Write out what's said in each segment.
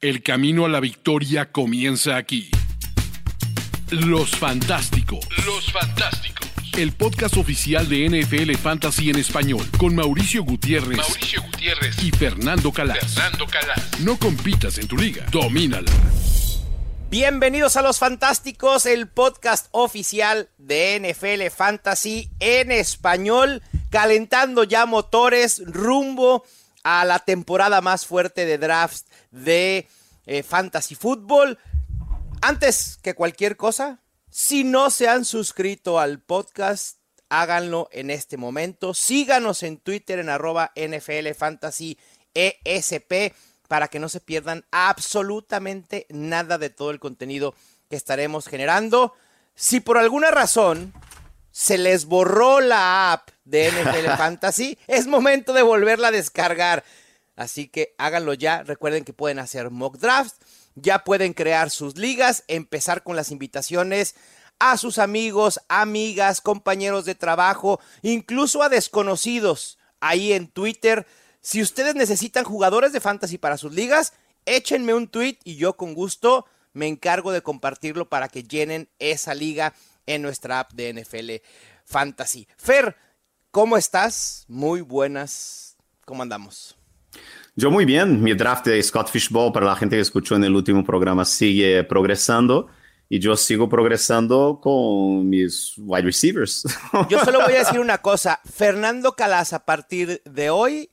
El camino a la victoria comienza aquí. Los Fantásticos. Los Fantásticos. El podcast oficial de NFL Fantasy en español con Mauricio Gutiérrez, Mauricio Gutiérrez y Fernando Calas. Fernando Calas. No compitas en tu liga, domínala. Bienvenidos a Los Fantásticos, el podcast oficial de NFL Fantasy en español, calentando ya motores rumbo a la temporada más fuerte de drafts de eh, Fantasy Football. Antes que cualquier cosa, si no se han suscrito al podcast, háganlo en este momento. Síganos en Twitter en arroba NFL Fantasy ESP para que no se pierdan absolutamente nada de todo el contenido que estaremos generando. Si por alguna razón se les borró la app de NFL Fantasy, es momento de volverla a descargar. Así que háganlo ya. Recuerden que pueden hacer mock drafts, ya pueden crear sus ligas, empezar con las invitaciones a sus amigos, amigas, compañeros de trabajo, incluso a desconocidos ahí en Twitter. Si ustedes necesitan jugadores de fantasy para sus ligas, échenme un tweet y yo con gusto me encargo de compartirlo para que llenen esa liga en nuestra app de NFL Fantasy. Fer, ¿cómo estás? Muy buenas. ¿Cómo andamos? Yo muy bien. Mi draft de Scott Fishbowl, para la gente que escuchó en el último programa, sigue progresando. Y yo sigo progresando con mis wide receivers. Yo solo voy a decir una cosa. Fernando Calas, a partir de hoy,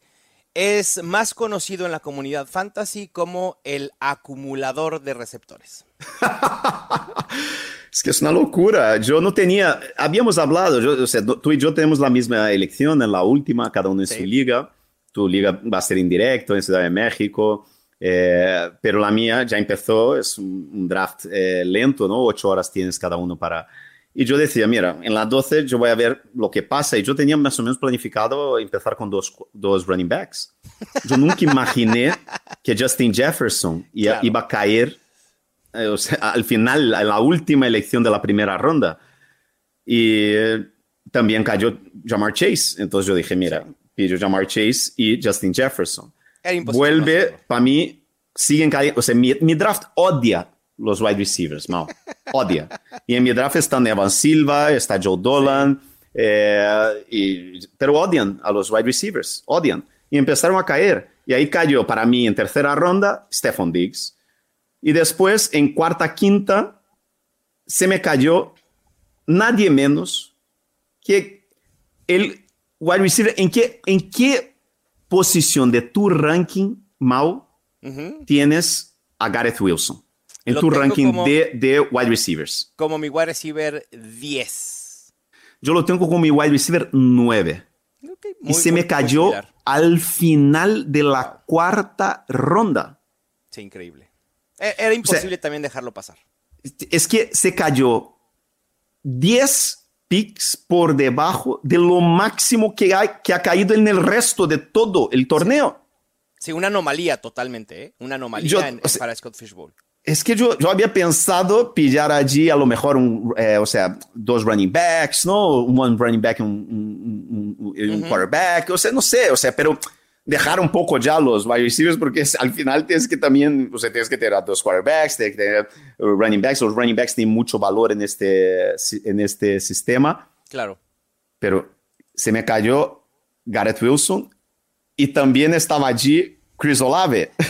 es más conocido en la comunidad fantasy como el acumulador de receptores. es que es una locura. Yo no tenía, habíamos hablado, yo, o sea, tú y yo tenemos la misma elección en la última, cada uno en sí. su liga. Tu liga va a ser indirecto en Ciudad de México, eh, pero la mía ya empezó, es un, un draft eh, lento, ¿no? Ocho horas tienes cada uno para... Y yo decía, mira, en la 12 yo voy a ver lo que pasa. Y yo tenía más o menos planificado empezar con dos, dos running backs. Yo nunca imaginé que Justin Jefferson iba, claro. iba a caer eh, o sea, al final, en la última elección de la primera ronda. Y eh, también cayó Jamar Chase. Entonces yo dije, mira, pillo Jamar Chase y Justin Jefferson. Vuelve, para mí, siguen cayendo. O sea, mi, mi draft odia los wide receivers, Mao. Odia. Y en mi draft están Evan Silva, está Joe Dolan, eh, y, pero odian a los wide receivers, odian. Y empezaron a caer. Y ahí cayó para mí en tercera ronda Stephon Diggs. Y después en cuarta, quinta, se me cayó nadie menos que el wide receiver. ¿En qué, en qué posición de tu ranking, uh -huh. tienes a Gareth Wilson? en Lo tu ranking como, de, de, wide receivers? Como mi wide receiver 10. Yo lo tengo como mi wide receiver 9. Okay, muy, y se me cayó al final de la cuarta ronda. Sí, increíble. E, Era imposible o sea, también dejarlo pasar. Es que se cayó 10 picks por debajo de lo máximo que, hay, que ha caído en el resto de todo el torneo. Sí, una anomalía totalmente, ¿eh? Una anomalía yo, en, o sea, para Scott Fishbowl. Es que yo, yo había pensado pillar allí a lo mejor, un, eh, o sea, dos running backs, ¿no? Un running back, un, un, un uh -huh. quarterback, o sea, no sé, o sea, pero dejar un poco ya los wide receivers porque es, al final tienes que también, o sea, tienes que tener a dos quarterbacks, tienes que tener running backs, los running backs tienen mucho valor en este, en este sistema. Claro. Pero se me cayó Garrett Wilson y también estaba allí Chris Olave.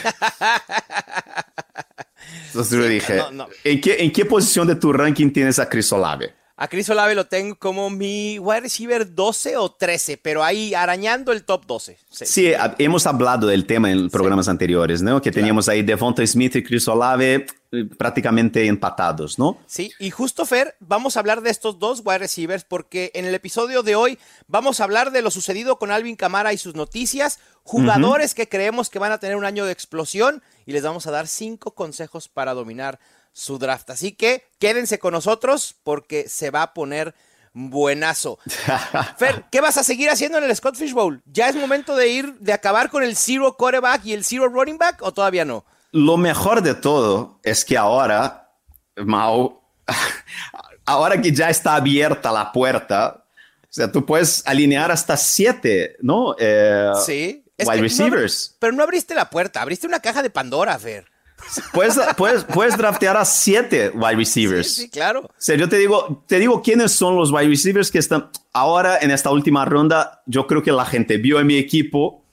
Entonces yo dije, no, no. ¿en, qué, ¿en qué posición de tu ranking tienes a Chris Olave? A Chris Olave lo tengo como mi wide receiver 12 o 13, pero ahí arañando el top 12. Sí, sí hemos hablado del tema en programas sí. anteriores, ¿no? Que teníamos claro. ahí Devonta Smith y Chris Olave eh, prácticamente empatados, ¿no? Sí, y justo Fer, vamos a hablar de estos dos wide receivers porque en el episodio de hoy vamos a hablar de lo sucedido con Alvin Camara y sus noticias, jugadores uh -huh. que creemos que van a tener un año de explosión y les vamos a dar cinco consejos para dominar su draft. Así que quédense con nosotros porque se va a poner buenazo. Fer, ¿qué vas a seguir haciendo en el Scott Fish Bowl? ¿Ya es momento de ir, de acabar con el zero quarterback y el zero running back o todavía no? Lo mejor de todo es que ahora, Mau, ahora que ya está abierta la puerta, o sea, tú puedes alinear hasta siete, ¿no? Eh, sí. Es wide receivers. No, pero no abriste la puerta, abriste una caja de Pandora, Fer. Puedes, puedes, puedes draftear a siete wide receivers. Sí, sí, claro. O sea, yo te digo, te digo quiénes son los wide receivers que están ahora en esta última ronda. Yo creo que la gente vio en mi equipo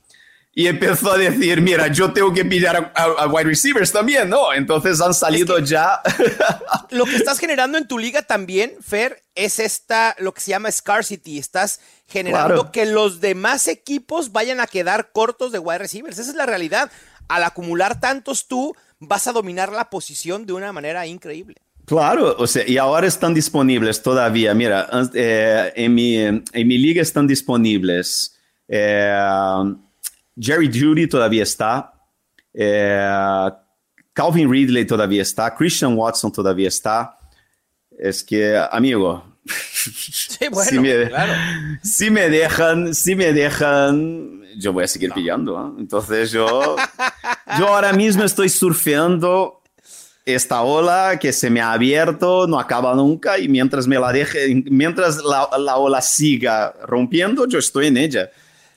y empezó a decir, mira, yo tengo que pillar a, a- a wide receivers también, ¿no? Entonces han salido ya. Lo que estás generando en tu liga también, Fer, es esta, lo que se llama scarcity. Estás generando Claro. que los demás equipos vayan a quedar cortos de wide receivers. Esa es la realidad. Al acumular tantos tú, vas a dominar la posición de una manera increíble. Claro, o sea, y ahora están disponibles todavía. Mira, eh, en, mi, en mi liga están disponibles. eh, Jerry Judy todavía está. eh, Calvin Ridley todavía está. Christian Watson todavía está. Es que, amigo, Sí, bueno, si, me, claro. si me dejan, si me dejan, yo voy a seguir pillando. ¿eh? Entonces yo, yo ahora mismo estoy surfeando esta ola que se me ha abierto, no acaba nunca y mientras me la deje, mientras la, la ola siga rompiendo, yo estoy en ella.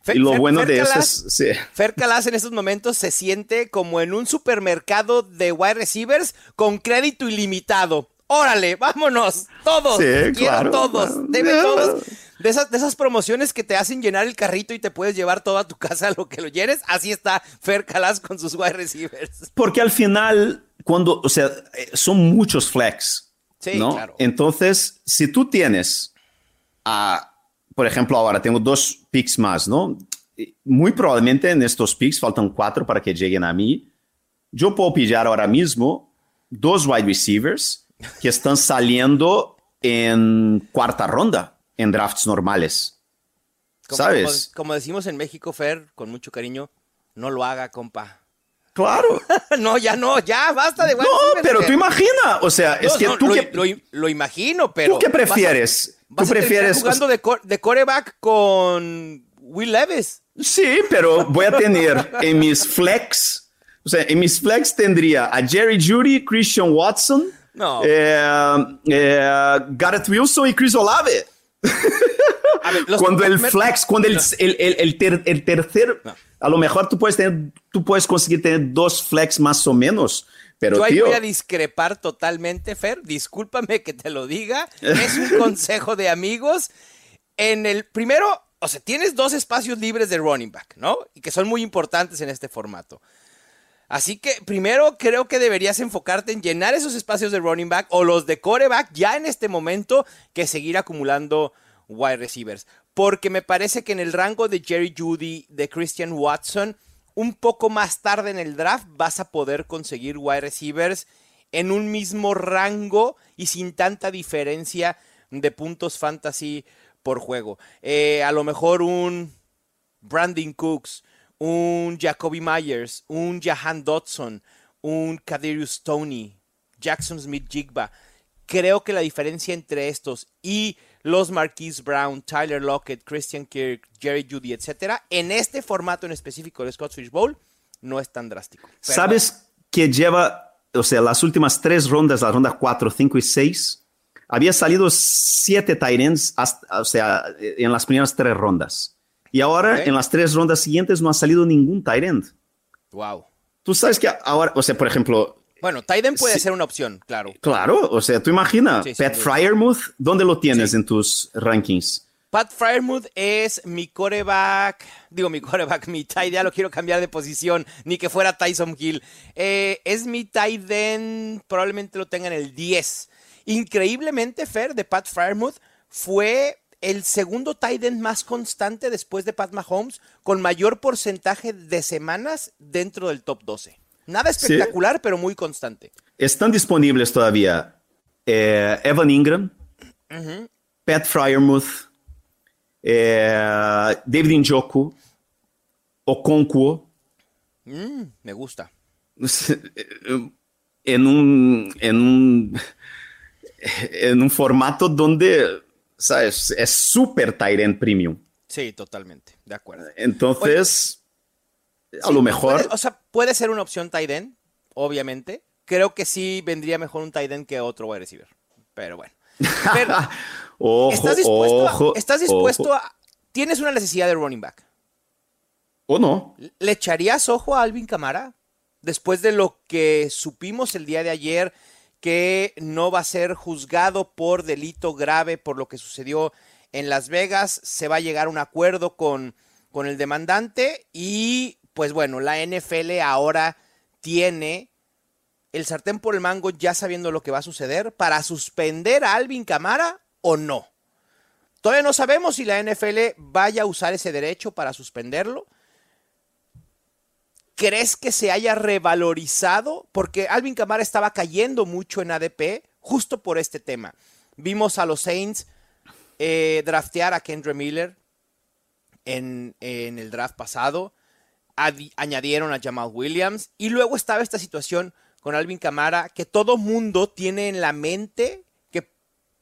Fer- y lo Fer- bueno Fer de eso es, sí. Fer Calas en estos momentos se siente como en un supermercado de wide receivers con crédito ilimitado. Órale, vámonos, todos, Sí, quiero claro, todos, claro. todos. De esas, de esas promociones que te hacen llenar el carrito y te puedes llevar toda tu casa lo que lo llenes, así está Fer Calas con sus wide receivers. Porque al final, cuando, o sea, eh, son muchos flex. Sí, ¿no? claro. Entonces, si tú tienes, a, por ejemplo, ahora tengo dos picks más, ¿no? Muy probablemente en estos picks faltan cuatro para que lleguen a mí. Yo puedo pillar ahora mismo dos wide receivers que están saliendo en cuarta ronda en drafts normales. Como, ¿Sabes? Como, como decimos en México, Fer, con mucho cariño, no lo haga, compa. Claro. no, ya no, ya, basta de No, pero tú imagina, o sea, es No, que no, tú lo, que... lo- lo imagino, pero. ¿Tú qué vas a- prefieres? Vas ¿Tú prefieres jugando de, co- de coreback con Will Levis. Sí, pero voy a tener en mis flex, o sea, en mis flex tendría a Jerry Judy, Christian Watson, No. eh, eh, Garrett Wilson y Chris Olave. A ver, los- cuando el flex, cuando el, el, el- el ter- el tercer, No. a lo mejor tú puedes tener, tú puedes conseguir tener dos flex más o menos, pero Yo ahí tío, voy a discrepar totalmente, Fer. Discúlpame que te lo diga. Es un consejo de amigos. En el primero, o sea, tienes dos espacios libres de running back, ¿no? Y que son muy importantes en este formato. Así que primero creo que deberías enfocarte en llenar esos espacios de running back o los de coreback ya en este momento que seguir acumulando wide receivers. Porque me parece que en el rango de Jerry Judy, de Christian Watson, un poco más tarde en el draft vas a poder conseguir wide receivers en un mismo rango y sin tanta diferencia de puntos fantasy por juego. Eh, a lo mejor un Brandon Cooks, un Jacoby Myers, un Jahan Dodson, un Kadirius Tony, Jackson Smith Jigba. Creo que la diferencia entre estos y los Marquise Brown, Tyler Lockett, Christian Kirk, Jerry Judy, etcétera, en este formato en específico del Scott Fish Bowl, no es tan drástico. ¿Sabes que lleva, o sea, las últimas tres rondas, la ronda 4, 5 y 6, había salido siete tight o sea, en las primeras tres rondas. Y ahora, en las tres rondas siguientes, no ha salido ningún tight end. Wow. Tú sabes que ahora, o sea, por ejemplo, Bueno, Tyden puede Sí. ser una opción, claro. claro, o sea, tú imaginas, Sí, Pat. Fryermuth, ¿dónde lo tienes en tus rankings? Pat Fryermuth es mi coreback, digo mi coreback, mi tight, ya lo quiero cambiar de posición, ni que fuera Tyson Hill. Eh, es mi tight end, probablemente lo tenga en el 10. Increíblemente, Fer, de Pat Fryermuth, fue el segundo tight end más constante después de Pat Mahomes, con mayor porcentaje de semanas dentro del top 12. Nada espectacular, pero muy constante. Están disponibles todavía eh, Evan Ingram, Pat Fryermuth, eh, David Njoku, Okonkwo, Mm, me gusta. en un, en un, en un formato donde, ¿sabes? Es súper end premium. Sí, totalmente, de acuerdo. Entonces, a Sí, lo mejor... puede- o sea, puede ser una opción end, obviamente. Creo que sí vendría mejor un end que otro wide receiver. Pero bueno. Pero, ojo, ¿Estás dispuesto, ojo, a, ¿estás dispuesto a... Tienes una necesidad de running back. ¿O no? ¿Le echarías ojo a Alvin Camara? después de lo que supimos el día de ayer, que no va a ser juzgado por delito grave por lo que sucedió en Las Vegas, se va a llegar a un acuerdo con, con el demandante y pues bueno, la NFL ahora tiene el sartén por el mango ya sabiendo lo que va a suceder para suspender a Alvin Camara o no. Todavía no sabemos si la NFL vaya a usar ese derecho para suspenderlo. ¿Crees que se haya revalorizado? Porque Alvin Camara estaba cayendo mucho en ADP justo por este tema. Vimos a los Saints eh, draftear a Kendra Miller en, el draft pasado añadieron a Jamal Williams y luego estaba esta situación con Alvin Camara que todo mundo tiene en la mente que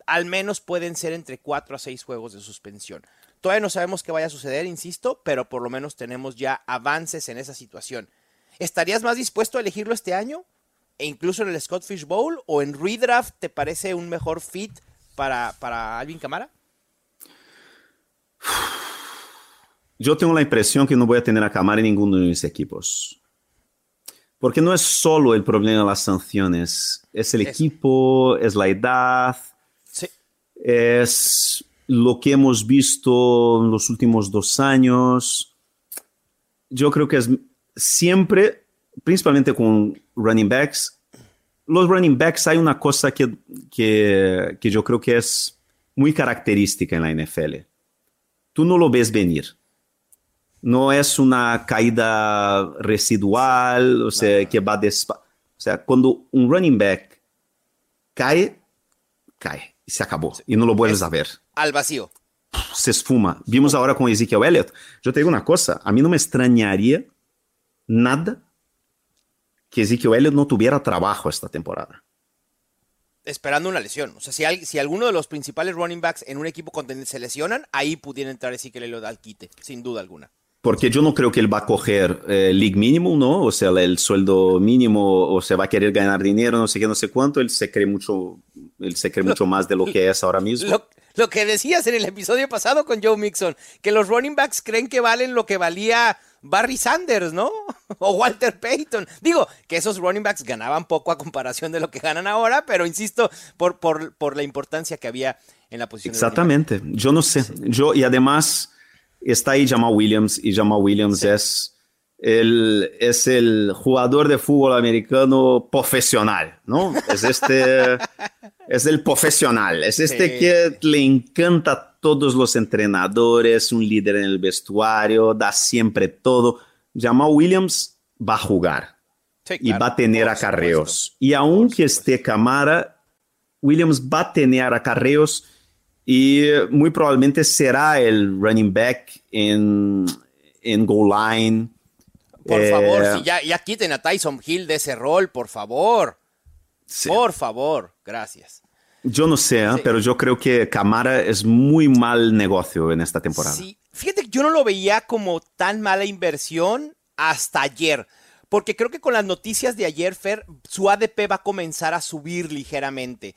al menos pueden ser entre 4 a 6 juegos de suspensión. Todavía no sabemos qué vaya a suceder, insisto, pero por lo menos tenemos ya avances en esa situación. ¿Estarías más dispuesto a elegirlo este año? E incluso en el Scott Fish Bowl o en redraft te parece un mejor fit para, para Alvin Camara? Yo tengo la impresión que no voy a tener a Camara en ninguno de mis equipos. Porque no es solo el problema de las sanciones, es el equipo, es la edad, es lo que hemos visto en los últimos dos años. Yo creo que es siempre, principalmente con running backs, los running backs hay una cosa que, que, que yo creo que es muy característica en la NFL. Tú no lo ves venir no es una caída residual, o sea, que va despacio. O sea, cuando un running back cae, cae y se acabó y no lo vuelves a ver. Al vacío. Se esfuma. Vimos ahora con Ezekiel Elliott. Yo te digo una cosa, a mí no me extrañaría nada que Ezekiel Elliott no tuviera trabajo esta temporada. Esperando una lesión. O sea, si, si alguno de los principales running backs en un equipo se lesionan, ahí pudiera entrar Ezekiel Elliott al quite, sin duda alguna. Porque yo no creo que él va a coger eh, league mínimo, ¿no? O sea, el sueldo mínimo, o se va a querer ganar dinero, no sé qué, no sé cuánto. Él se cree mucho, él se cree mucho más de lo que es ahora mismo. Lo, que decías en el episodio pasado con Joe Mixon, que los running backs creen que valen lo que valía Barry Sanders, ¿no? O Walter Payton. Digo, que esos running backs ganaban poco a comparación de lo que ganan ahora, pero insisto, por, por, por la importancia que había en la posición. Exactamente. Yo no sé. Yo, y además está ahí Jamal Williams y Jamal Williams es, el, es el jugador de fútbol americano profesional, ¿no? Es este, es el profesional, es este que le encanta a todos los entrenadores, un líder en el vestuario, da siempre todo. Jamal Williams va a jugar y va a tener acarreos. Y aunque esté Camara, Williams va a tener acarreos y muy probablemente será el running back en, en goal line. Por favor, eh, si ya, ya, quiten a Tyson Hill de ese rol, por favor. Por favor, gracias. Yo no sé, ¿eh? pero yo creo que Camara es muy mal negocio en esta temporada. Sí, fíjate que yo no lo veía como tan mala inversión hasta ayer. Porque creo que con las noticias de ayer, Fer, su ADP va a comenzar a subir ligeramente.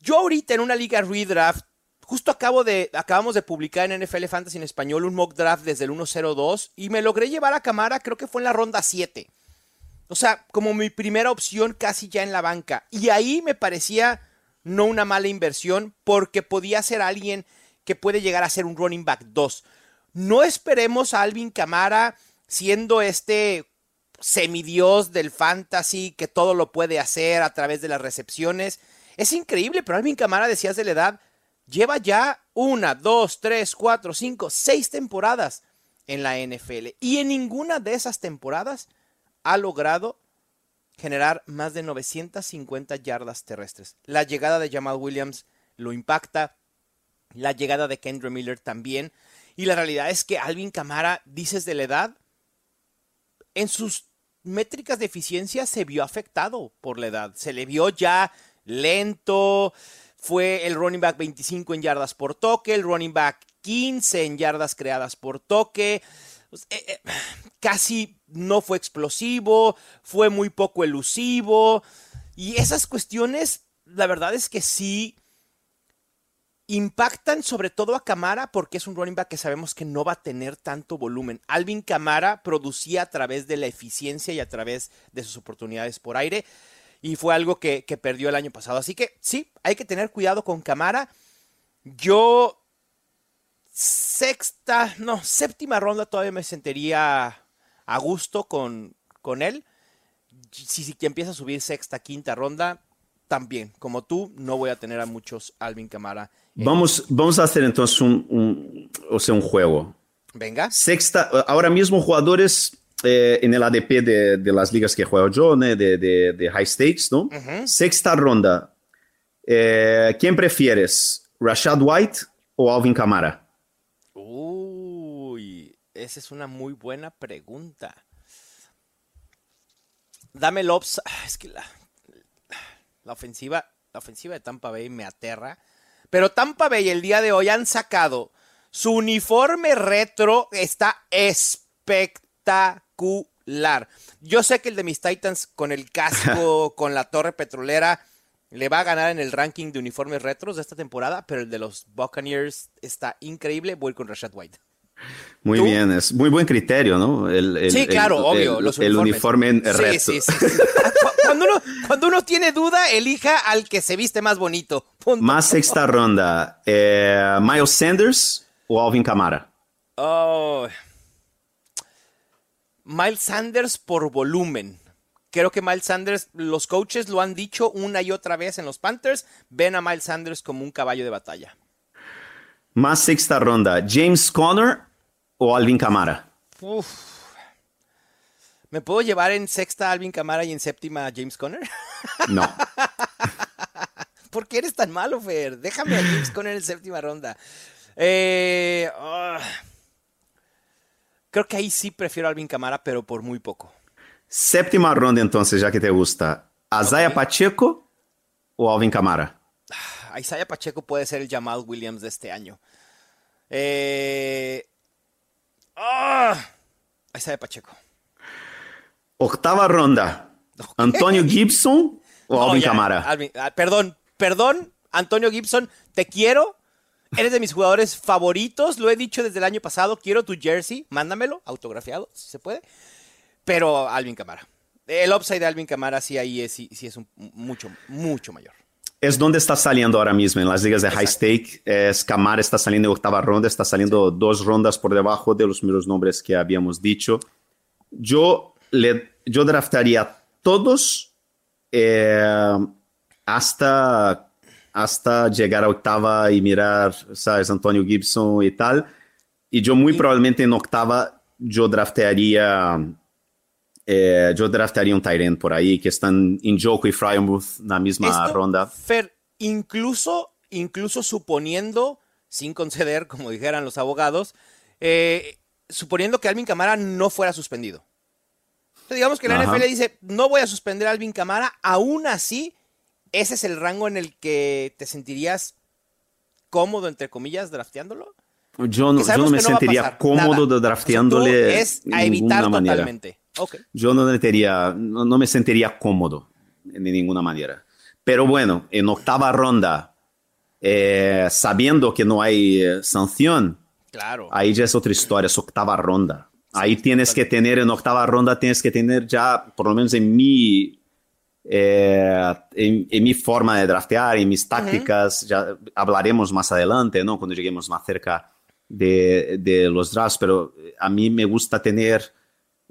Yo ahorita en una liga redraft, justo acabo de, acabamos de publicar en NFL Fantasy en español un mock draft desde el 1-0-2 y me logré llevar a Camara, creo que fue en la ronda 7. O sea, como mi primera opción casi ya en la banca. Y ahí me parecía no una mala inversión porque podía ser alguien que puede llegar a ser un running back 2. No esperemos a Alvin Camara siendo este semidios del fantasy que todo lo puede hacer a través de las recepciones. Es increíble, pero Alvin Camara, decías de la edad, lleva ya una, dos, tres, cuatro, cinco, seis temporadas en la NFL. Y en ninguna de esas temporadas ha logrado generar más de 950 yardas terrestres. La llegada de Jamal Williams lo impacta, la llegada de Kendra Miller también. Y la realidad es que Alvin Camara, dices de la edad, en sus métricas de eficiencia se vio afectado por la edad. Se le vio ya lento. Fue el running back 25 en yardas por toque, el running back 15 en yardas creadas por toque. Pues, eh, eh, casi no fue explosivo, fue muy poco elusivo. Y esas cuestiones, la verdad es que sí impactan sobre todo a Camara porque es un running back que sabemos que no va a tener tanto volumen. Alvin Camara producía a través de la eficiencia y a través de sus oportunidades por aire y fue algo que, que perdió el año pasado. Así que sí, hay que tener cuidado con Camara. Yo sexta, no, séptima ronda todavía me sentiría a gusto con, con él. Si, si empieza a subir sexta, quinta ronda, también, como tú, no voy a tener a muchos Alvin Camara. Vamos, vamos a hacer entonces un, un, o sea, un juego. Venga. Sexta, ahora mismo jugadores eh, en el ADP de, de, las ligas que juego yo, ¿no? de, de, de, high stakes, ¿no? Uh -huh. Sexta ronda. Eh, ¿Quién prefieres? ¿Rashad White o Alvin Camara? Uy, esa es una muy buena pregunta. Dame el ops. Es que la, la ofensiva, la ofensiva de Tampa Bay me aterra. Pero Tampa Bay el día de hoy han sacado su uniforme retro. Está espectacular. Yo sé que el de mis Titans con el casco, con la torre petrolera, le va a ganar en el ranking de uniformes retros de esta temporada, pero el de los Buccaneers está increíble. Voy con Rashad White. Muy ¿Tú? bien, es muy buen criterio, ¿no? El, el, sí, claro, el, obvio. Los el uniforme retro. Sí, sí, sí. cuando, uno, cuando uno tiene duda, elija al que se viste más bonito. Punto. Más sexta ronda. Eh, Miles Sanders o Alvin Kamara. Oh. Miles Sanders por volumen. Creo que Miles Sanders, los coaches lo han dicho una y otra vez en los Panthers, ven a Miles Sanders como un caballo de batalla. Más sexta ronda, James Conner o Alvin Kamara. Uf. ¿Me puedo llevar en sexta a Alvin Kamara y en séptima a James Conner? No. ¿Por qué eres tan malo, Fer? Déjame a James Conner en séptima ronda. Eh, oh. Creo que ahí sí prefiero a Alvin Kamara, pero por muy poco. Séptima ronda, entonces, ya que te gusta. ¿Isaiah okay. Pacheco o Alvin Kamara? Isaiah Pacheco puede ser el Jamal Williams de este año. Eh... Oh, Isaiah Pacheco. Octava ronda. Okay. ¿Antonio Gibson o no, Alvin ya? Alvin, ah, perdón, perdón, Antonio Gibson, te quiero. Eres de mis jugadores favoritos, lo he dicho desde el año pasado. Quiero tu jersey, mándamelo, autografiado, si se puede. Pero Alvin Kamara. El upside de Alvin Kamara sí ahí es, sí, sí es un, mucho, mucho mayor. Es donde está saliendo ahora mismo en las ligas de Exacto. high stake. Es Kamara está saliendo en octava ronda, está saliendo sí. dos rondas por debajo de los mismos nombres que habíamos dicho. Yo, le, yo draftaría todos eh, hasta, hasta llegar a octava y mirar, ¿sabes? Antonio Gibson y tal. Y yo muy probablemente en octava yo draftearía eh, yo draftaría un Tyrant por ahí que están Injoku y Fryermuth en la misma Esto, ronda. Fer, incluso, incluso suponiendo, sin conceder, como dijeran los abogados, eh, suponiendo que Alvin Camara no fuera suspendido. Digamos que la Ajá. NFL dice, no voy a suspender a Alvin Camara, aún así, ese es el rango en el que te sentirías cómodo, entre comillas, drafteándolo. Yo no, yo no me no sentiría cómodo Nada. drafteándole. O sea, es a evitar totalmente. Manera. Okay. Yo no, metería, no, no, me sentiría cómodo de ninguna manera. Pero bueno, en octava ronda, eh, sabiendo que no hay eh, sanción, claro. ahí ya es otra historia, es octava ronda. Ahí tienes que tener, en octava ronda, tienes que tener ya, por lo menos en mi, eh, en, en, mi forma de draftear, en mis tácticas, uh -huh. ya hablaremos más adelante, ¿no? Cuando lleguemos más cerca de, de los drafts, pero a mí me gusta tener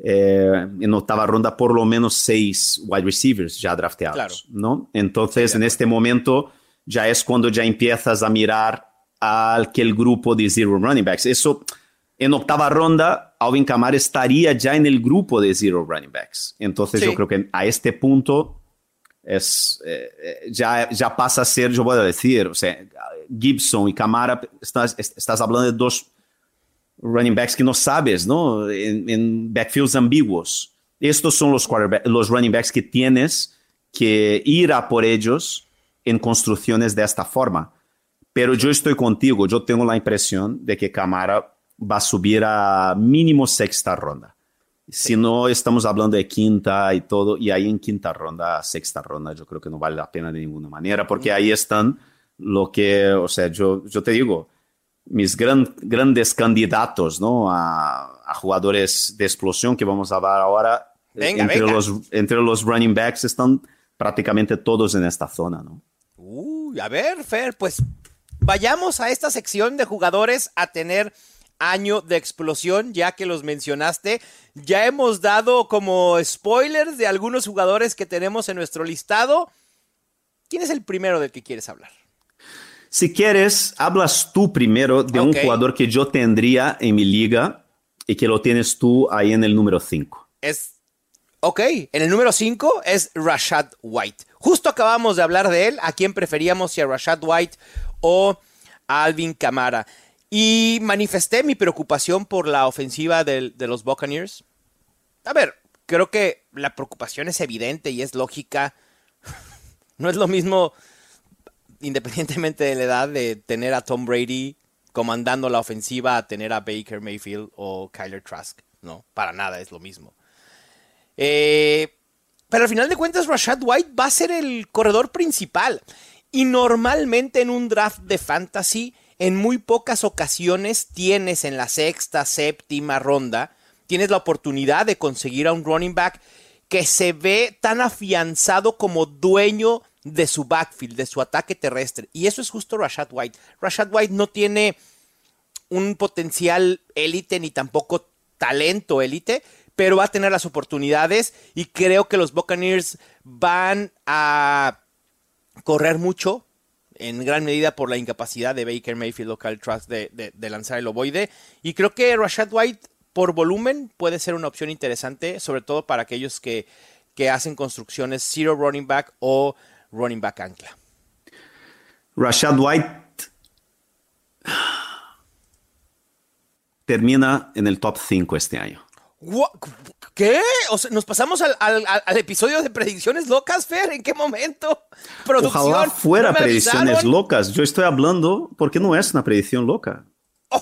eh, en octava ronda por lo menos seis wide receivers ya drafteados, claro. ¿no? Entonces, sí, en este momento ya es cuando ya empiezas a mirar a aquel grupo de zero running backs. Eso, en octava ronda, Alvin Kamara estaría ya en el grupo de zero running backs. Entonces, sí. yo creo que a este punto es, ya, ya pasa a ser, yo voy a decir, o Gibson y Kamara, estás, estás hablando de dos running backs que no sabes, ¿no? En, en backfields ambiguos. Estos son los, los running backs que tienes que ir a por ellos en construcciones de esta forma. Pero yo estoy contigo, yo tengo la impresión de que Camara va a subir a mínimo sexta ronda. Si no, estamos hablando de quinta y todo, y ahí en quinta ronda, sexta ronda, yo creo que no vale la pena de ninguna manera, porque ahí están lo que, o sea, yo, yo te digo, mis gran, grandes candidatos ¿no? a, a, jugadores de explosión que vamos a hablar ahora, venga, entre, venga. Los, entre los running backs están prácticamente todos en esta zona. ¿no? Uy, a ver, Fer, pues vayamos a esta sección de jugadores a tener año de explosión, ya que los mencionaste. Ya hemos dado como spoilers de algunos jugadores que tenemos en nuestro listado. ¿Quién es el primero del que quieres hablar? Si quieres, hablas tú primero de okay. un jugador que yo tendría en mi liga y que lo tienes tú ahí en el número 5. Es. Ok, en el número 5 es Rashad White. Justo acabamos de hablar de él, a quién preferíamos, si a Rashad White o a Alvin Kamara. Y manifesté mi preocupación por la ofensiva de, de los Buccaneers. A ver, creo que la preocupación es evidente y es lógica. No es lo mismo independientemente de la edad, de tener a Tom Brady comandando la ofensiva a tener a Baker Mayfield o Kyler Trask. No, para nada es lo mismo. Eh, pero al final de cuentas, Rashad White va a ser el corredor principal. Y normalmente en un draft de fantasy, en muy pocas ocasiones tienes en la sexta, séptima ronda, tienes la oportunidad de conseguir a un running back que se ve tan afianzado como dueño de su backfield, de su ataque terrestre. Y eso es justo Rashad White. Rashad White no tiene un potencial élite ni tampoco talento élite, pero va a tener las oportunidades y creo que los Buccaneers van a correr mucho, en gran medida por la incapacidad de Baker Mayfield o Kyle Trask de, de, de lanzar el ovoide. Y creo que Rashad White, por volumen, puede ser una opción interesante, sobre todo para aquellos que, que hacen construcciones zero running back o running back ancla. Rashad White termina en el top 5 este año. ¿Qué? O sea, ¿Nos pasamos al, al, al, episodio de predicciones locas, Fer? ¿En qué momento? Producción, Ojalá fuera ¿no predicciones avisaron? locas. Yo estoy hablando porque no es una predicción loca. Oh,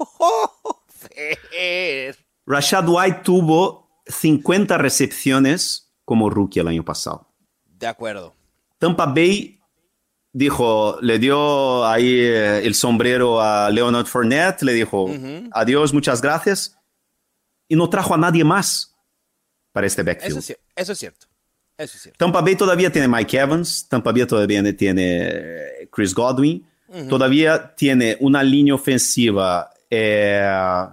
oh, Fer. Rashad White tuvo 50 recepciones como rookie el año pasado. De acuerdo. Tampa Bay dijo, le dio ahí eh, el sombrero a Leonard Fournette, le dijo, uh -huh. adiós, muchas gracias, y no trajo a nadie más para este backfield. Eso es, eso es cierto. Eso es cierto. Tampa Bay todavía tiene Mike Evans, Tampa Bay todavía tiene Chris Godwin, uh -huh. todavía tiene una línea ofensiva eh,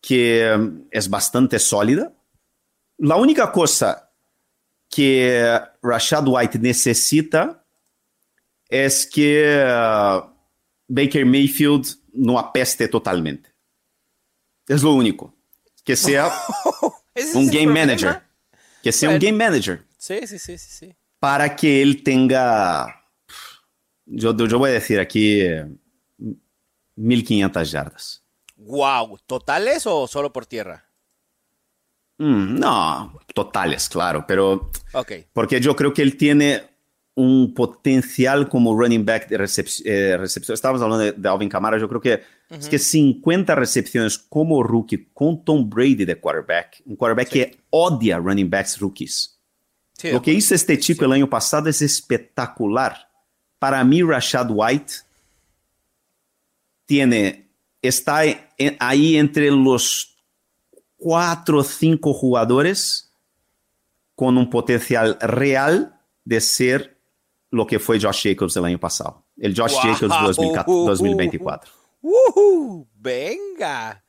que es bastante sólida. La única cosa que Rashad White necesita es que uh, Baker Mayfield no apeste totalmente. Es lo único. Que sea un game problema? manager. Que sea bueno. un game manager. Sí, sí, sí, sí, sí. Para que él tenga, yo, yo voy a decir aquí, 1500 yardas. Wow, ¿totales o solo por tierra? Mm, no, totales, claro, pero okay. porque yo creo que él tiene un potencial como running back de recep eh, recepción. Estábamos hablando de, de, Alvin Kamara, yo creo que uh es que 50 recepciones como rookie con Tom Brady de quarterback, un quarterback sí. que odia running backs rookies. Sí, Lo que hizo este sí. el año pasado es espectacular. Para mí, Rashad White tiene, está ahí entre los cuatro o cinco jugadores con un potencial real de ser lo que fue Josh Jacobs el año pasado. El Josh wow. Jacobs 2024. Uh, uh, venga.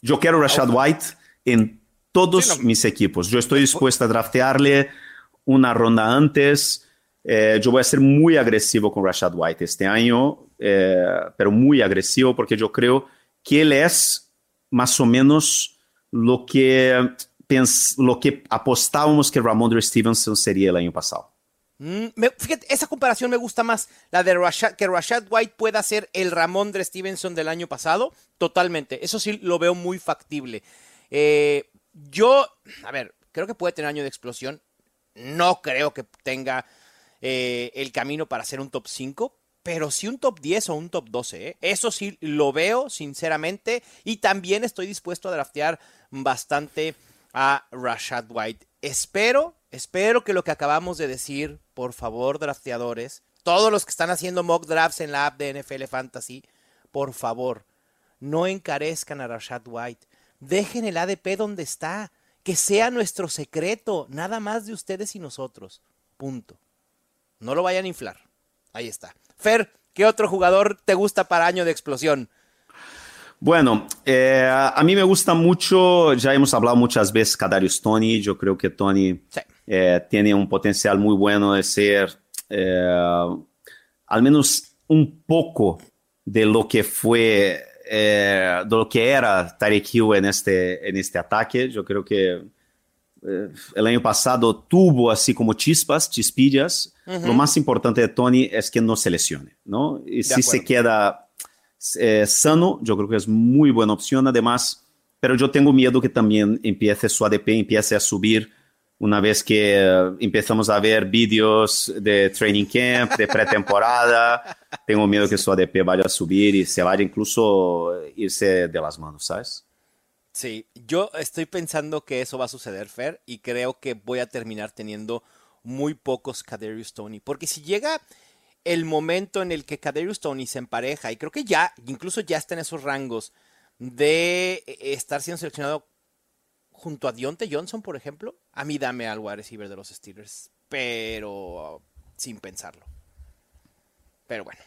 Yo quiero Rashad White en todos sí, no. mis equipos. Yo estoy dispuesto a draftearle una ronda antes. Eh, yo voy a ser muy agresivo con Rashad White este año, eh, pero muy agresivo porque yo creo que él es más o menos lo que, lo que apostábamos que Ramondre Stevenson sería el año pasado. Mm, fíjate, esa comparación me gusta más, la de Rashad, que Rashad White pueda ser el Ramondre Stevenson del año pasado, totalmente, eso sí lo veo muy factible. Eh, yo, a ver, creo que puede tener año de explosión, no creo que tenga eh, el camino para ser un top 5, pero sí un top 10 o un top 12. ¿eh? Eso sí lo veo, sinceramente. Y también estoy dispuesto a draftear bastante a Rashad White. Espero, espero que lo que acabamos de decir, por favor, drafteadores, todos los que están haciendo mock drafts en la app de NFL Fantasy, por favor, no encarezcan a Rashad White. Dejen el ADP donde está. Que sea nuestro secreto, nada más de ustedes y nosotros. Punto. No lo vayan a inflar. Ahí está. Fer, ¿qué otro jugador te gusta para año de explosión? Bueno, eh, a mí me gusta mucho, ya hemos hablado muchas veces Kadarius Tony, yo creo que Tony eh, tiene un potencial muy bueno de ser eh, al menos un poco de lo que fue, de lo que era Tarek Hill en este, en este ataque. Yo creo que el año pasado tuvo así como chispas, chispillas. Lo más importante de Tony es que no se lesione, ¿no? Y si se queda eh, sano, yo creo que es muy buena opción además, pero yo tengo miedo que también empiece su ADP, empiece a subir una vez que eh, empezamos a ver vídeos de training camp, de pretemporada, tengo miedo que su ADP vaya a subir y se vaya incluso irse de las manos, ¿sabes? Sí, yo estoy pensando que eso va a suceder, Fer, y creo que voy a terminar teniendo muy pocos Kadarius Tony, porque si llega el momento en el que Kadarius Tony se empareja, y creo que ya, incluso ya está en esos rangos de eh, estar siendo seleccionado junto a Dionte Johnson, por ejemplo, a mí dame al wide receiver de los Steelers, pero sin pensarlo. Pero bueno,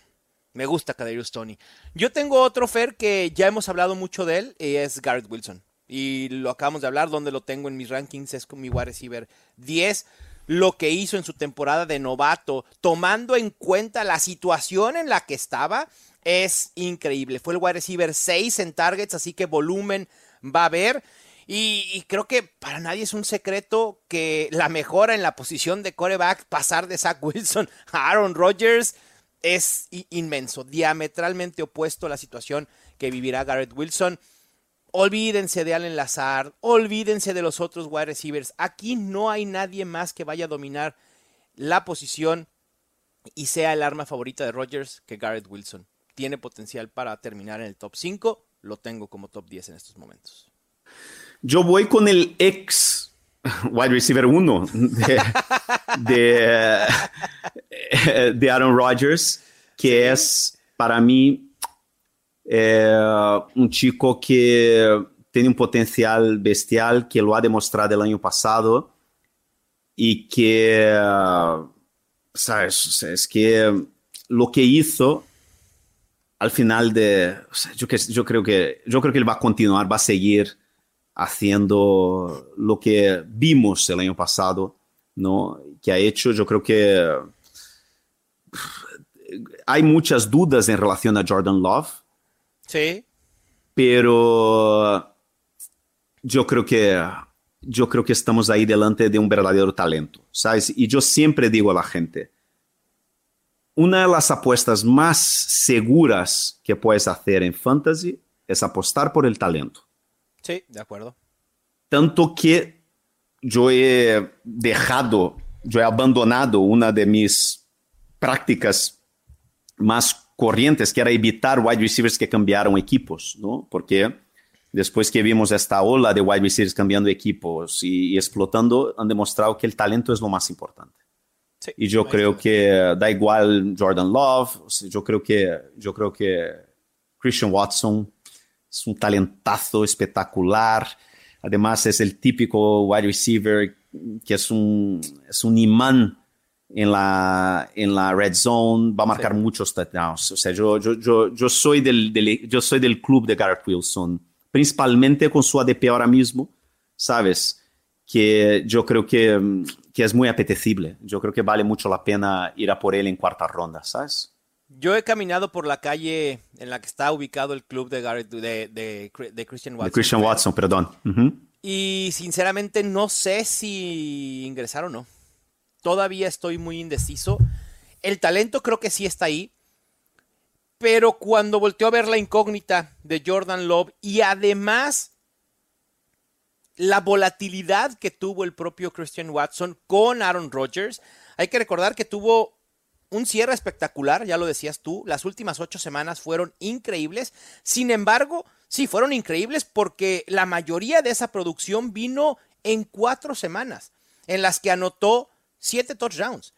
me gusta Kadarius Tony. Yo tengo otro Fer que ya hemos hablado mucho de él, y es Garrett Wilson. Y lo acabamos de hablar, donde lo tengo en mis rankings, es con mi wide receiver 10 lo que hizo en su temporada de novato, tomando en cuenta la situación en la que estaba, es increíble. Fue el wide receiver 6 en targets, así que volumen va a haber. Y, creo que para nadie es un secreto que la mejora en la posición de coreback, pasar de Zach Wilson a Aaron Rodgers, es inmenso, diametralmente opuesto a la situación que vivirá Garrett Wilson. Olvídense de Allen Lazard, olvídense de los otros wide receivers. Aquí no hay nadie más que vaya a dominar la posición y sea el arma favorita de Rodgers que Garrett Wilson. Tiene potencial para terminar en el top 5, lo tengo como top 10 en estos momentos. Yo voy con el ex wide receiver 1 de, de, Aaron Rodgers, que es para mí un chico que tiene un potencial bestial, que lo ha demostrado el año pasado y que, ¿sabes? Es que lo que hizo al final de, yo, yo, creo que, yo creo que él va a continuar, va a seguir haciendo lo que vimos el año pasado, ¿no? Que ha hecho, yo creo que hay muchas dudas en relación a Jordan Love, Sí. Pero yo creo que yo creo que estamos ahí delante de un verdadero talento, ¿sabes? Y yo siempre digo a la gente, una de las apuestas más seguras que puedes hacer en fantasy es apostar por el talento. Sí, de acuerdo. Tanto que yo he dejado, yo he abandonado una de mis prácticas más corrientes, que era evitar wide receivers que cambiaron equipos, ¿no? Porque después que vimos esta ola de wide receivers cambiando equipos y, explotando, han demostrado que el talento es lo más importante. y yo creo que da igual Jordan Love, yo creo que, yo creo que Christian Watson es un talentazo espectacular. Además es el típico wide receiver que es un, es un imán en la, en la red zone, va a marcar muchos touchdowns. O sea, yo, yo, yo, yo, soy del, yo soy del club de Garrett Wilson, principalmente con su ADP ahora mismo, ¿sabes? Que yo creo que, que es muy apetecible. Yo creo que vale mucho la pena ir a por él en cuarta ronda, ¿sabes? Yo he caminado por la calle en la que está ubicado el club de Garrett, de, de, de Christian Watson. De Christian Watson, perdón. Y sinceramente no sé si ingresar o no. Todavía estoy muy indeciso. El talento creo que sí está ahí. Pero cuando volteó a ver la incógnita de Jordan Love y además la volatilidad que tuvo el propio Christian Watson con Aaron Rodgers, hay que recordar que tuvo un cierre espectacular, ya lo decías tú, las últimas ocho semanas fueron increíbles, sin embargo, sí, fueron increíbles porque la mayoría de esa producción vino en cuatro semanas, en las que anotó siete touchdowns.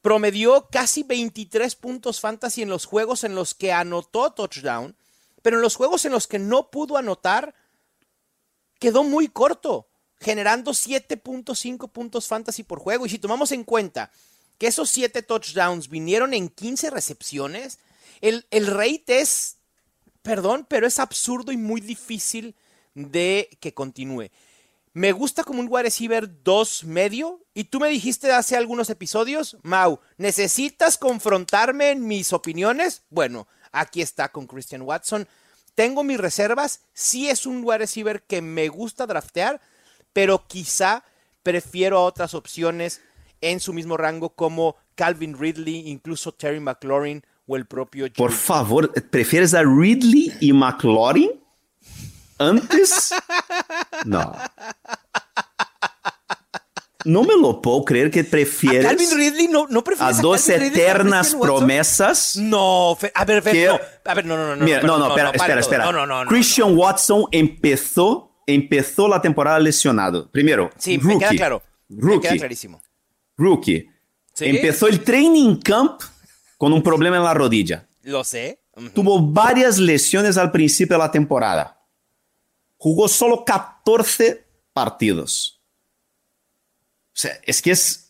promedió casi 23 puntos fantasy en los juegos en los que anotó touchdown, pero en los juegos en los que no pudo anotar, quedó muy corto, generando 7.5 puntos fantasy por juego. Y si tomamos en cuenta que esos 7 touchdowns vinieron en 15 recepciones, el, el rate es, perdón, pero es absurdo y muy difícil de que continúe. Me gusta como un wide receiver 2 medio. Y tú me dijiste hace algunos episodios, Mau, ¿necesitas confrontarme en mis opiniones? Bueno, aquí está con Christian Watson. Tengo mis reservas. Sí es un wide receiver que me gusta draftear, pero quizá prefiero a otras opciones en su mismo rango como Calvin Ridley, incluso Terry McLaurin o el propio. Por favor, ¿prefieres a Ridley y McLaurin? antes. No. No me lo puedo creer que prefieres. A Calvin Ridley no, no prefieres a, dos eternas promesas. No, a ver, no, a ver, no, no, no. Mira, no, no, espera, espera, espera. No, no, no, Christian Watson empezó, empezó la temporada lesionado. Primero, sí, rookie, me queda claro. Rookie, me queda clarísimo. Rookie. Empezó el training camp con un problema en la rodilla. Lo sé. Tuvo varias lesiones al principio de la temporada jugó solo 14 partidos. O sea, es que es,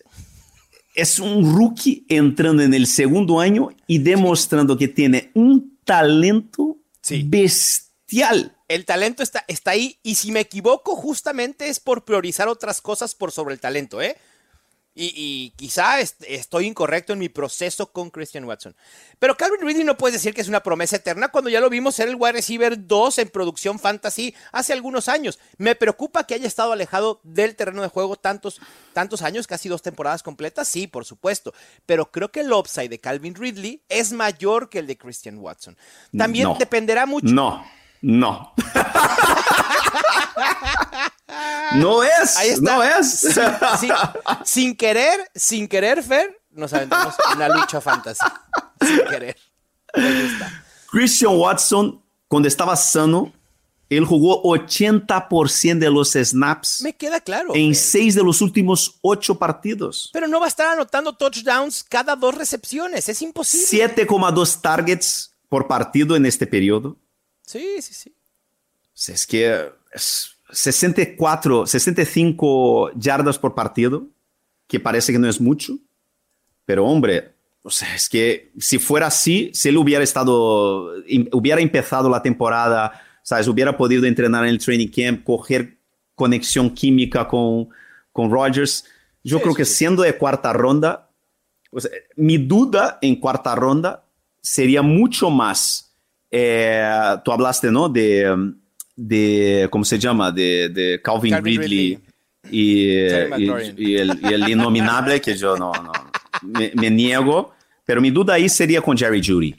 es un rookie entrando en el segundo año y demostrando que tiene un talento bestial. El talento está, está ahí y si me equivoco justamente es por priorizar otras cosas por sobre el talento, ¿eh? Y, quizá estoy incorrecto en mi proceso con Christian Watson. Pero Calvin Ridley no puede decir que es una promesa eterna cuando ya lo vimos ser el wide receiver 2 en producción fantasy hace algunos años. Me preocupa que haya estado alejado del terreno de juego tantos, tantos años, casi dos temporadas completas. Sí, por supuesto. Pero creo que el upside de Calvin Ridley es mayor que el de Christian Watson. También dependerá mucho. No, no. No es, no es. sin querer, sin querer, Fer, nos aventamos una lucha fantasy. Sin querer. Christian Watson, cuando estaba sano, él jugó 80% de los snaps. Me queda claro. En seis de los últimos ocho partidos. Pero no va a estar anotando touchdowns cada dos recepciones. Es imposible. 7,2 targets por partido en este periodo. Sí, sí, sí. Es que 64, 65 yardas por partido, que parece que no es mucho, pero hombre, o sea, es que si fuera así, si él hubiera estado, hubiera empezado la temporada, ¿sabes? Hubiera podido entrenar en el training camp, coger conexión química con, con Rodgers. Yo creo que siendo de cuarta ronda, mi duda en cuarta ronda sería mucho más, eh, tú hablaste, ¿no? De de, ¿cómo se llama? De, de Calvin, Ridley, Y, y, el, y, el, innominable, que yo no, no me, niego, pero mi duda ahí sería con Jerry Judy,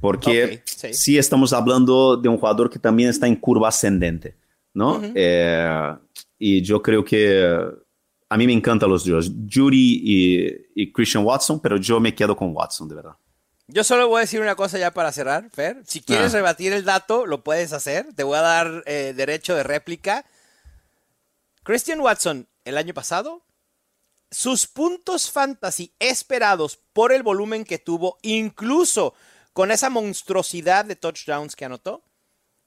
porque okay, sí. estamos hablando de un jugador que también está en curva ascendente, ¿no? Uh -huh. eh, y yo creo que a mí me encantan los dos, Judy y, y Christian Watson, pero yo me quedo con Watson, de verdad. Yo solo voy a decir una cosa ya para cerrar, Fer. Si quieres ah. rebatir el dato, lo puedes hacer. Te voy a dar eh, derecho de réplica. Christian Watson, el año pasado, sus puntos fantasy esperados por el volumen que tuvo, incluso con esa monstruosidad de touchdowns que anotó,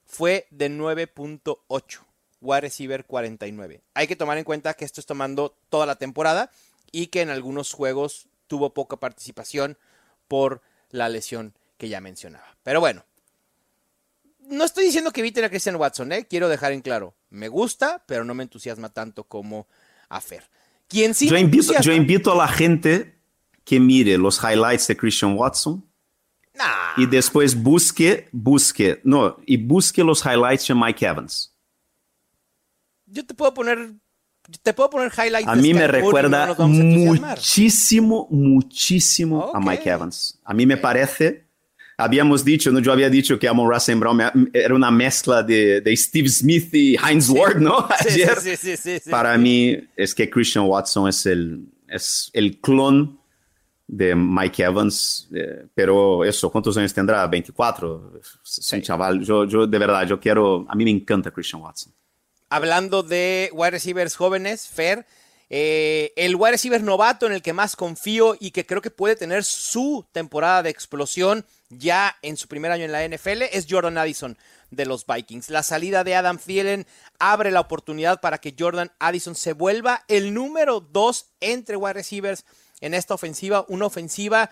fue de 9.8. Wide receiver 49. Hay que tomar en cuenta que esto es tomando toda la temporada y que en algunos juegos tuvo poca participación por la lesión que ya mencionaba. Pero bueno, no estoy diciendo que eviten a Christian Watson, ¿eh? quiero dejar en claro, me gusta, pero no me entusiasma tanto como a Fer. Quien sí yo, invito, yo invito a la gente que mire los highlights de Christian Watson y después busque, busque, no, y busque los highlights de Mike Evans. Yo te puedo poner te puedo poner highlights. A mí me recuerda muchísimo, muchísimo a Mike Evans. A mí me parece, habíamos dicho, ¿no? yo había dicho que Amon Russell Brown era una mezcla de, de, Steve Smith y Heinz Ward, ¿no? Ayer. Sí, sí, sí, Para mí es que Christian Watson es el, es el clon de Mike Evans, eh, pero eso, ¿cuántos años tendrá? 24. Es un chaval, yo, yo de verdad, yo quiero, a mí me encanta Christian Watson hablando de wide receivers jóvenes, Fer, Eh, el wide receiver novato en el que más confío y que creo que puede tener su temporada de explosión ya en su primer año en la NFL es Jordan Addison de los Vikings. La salida de Adam Thielen abre la oportunidad para que Jordan Addison se vuelva el número dos entre wide receivers en esta ofensiva, una ofensiva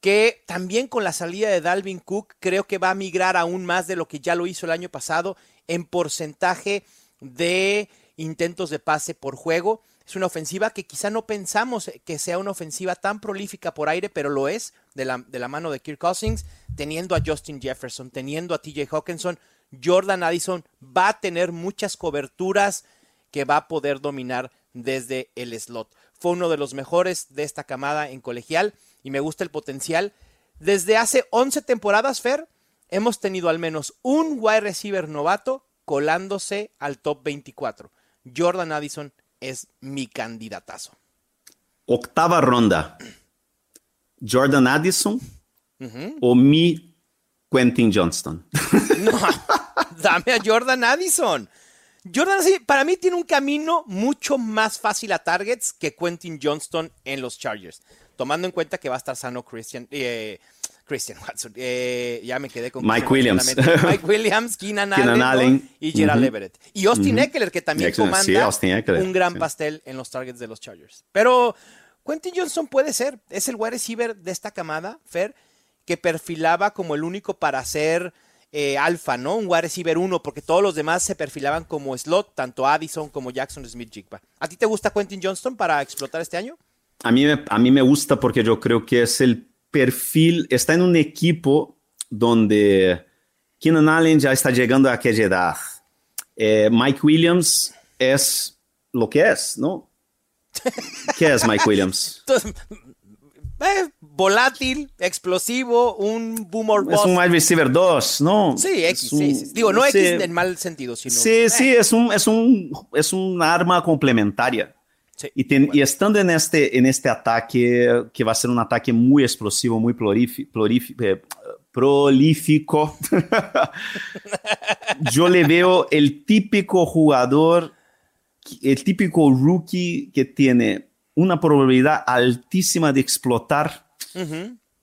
que también con la salida de Dalvin Cook creo que va a migrar aún más de lo que ya lo hizo el año pasado en porcentaje de intentos de pase por juego. Es una ofensiva que quizá no pensamos que sea una ofensiva tan prolífica por aire, pero lo es de la, de la mano de Kirk Cousins, teniendo a Justin Jefferson, teniendo a TJ Hawkinson. Jordan Addison va a tener muchas coberturas que va a poder dominar desde el slot. Fue uno de los mejores de esta camada en colegial y me gusta el potencial. Desde hace 11 temporadas, Fer, hemos tenido al menos un wide receiver novato colándose al top 24. Jordan Addison es mi candidatazo. Octava ronda. Jordan Addison o mi Quentin Johnston. No, dame a Jordan Addison. Jordan para mí tiene un camino mucho más fácil a targets que Quentin Johnston en los Chargers. Tomando en cuenta que va a estar sano Christian, eh, Christian Watson. Eh, ya me quedé con Mike Williams. Mike Williams, Keenan, Allen, y Gerald Everett. Y Austin Eckler, que también comanda un gran pastel en los targets de los Chargers. Pero Quentin Johnson puede ser. Es el wide receiver de esta camada, Fer, que perfilaba como el único para ser eh, alfa, ¿no? Un wide receiver uno, porque todos los demás se perfilaban como slot, tanto Addison como Jackson Smith Jigba. ¿A ti te gusta Quentin Johnston para explotar este año? A mí, a mí me gusta porque yo creo que es el perfil, está en un equipo donde Keenan Allen ya está llegando a aquella edad. Eh, Mike Williams es lo que es, ¿no? ¿Qué es Mike Williams? Eh, volátil, explosivo, un boomer Es un wide receiver 2, ¿no? Sí, X, sí, Digo, no X en mal sentido, sino. Sí, sí, es un, es un, es un arma complementaria. Y, estando en este, en este ataque, que va a ser un ataque muy explosivo, muy eh, prolífico, yo le veo el típico jugador, el típico rookie que tiene una probabilidad altísima de explotar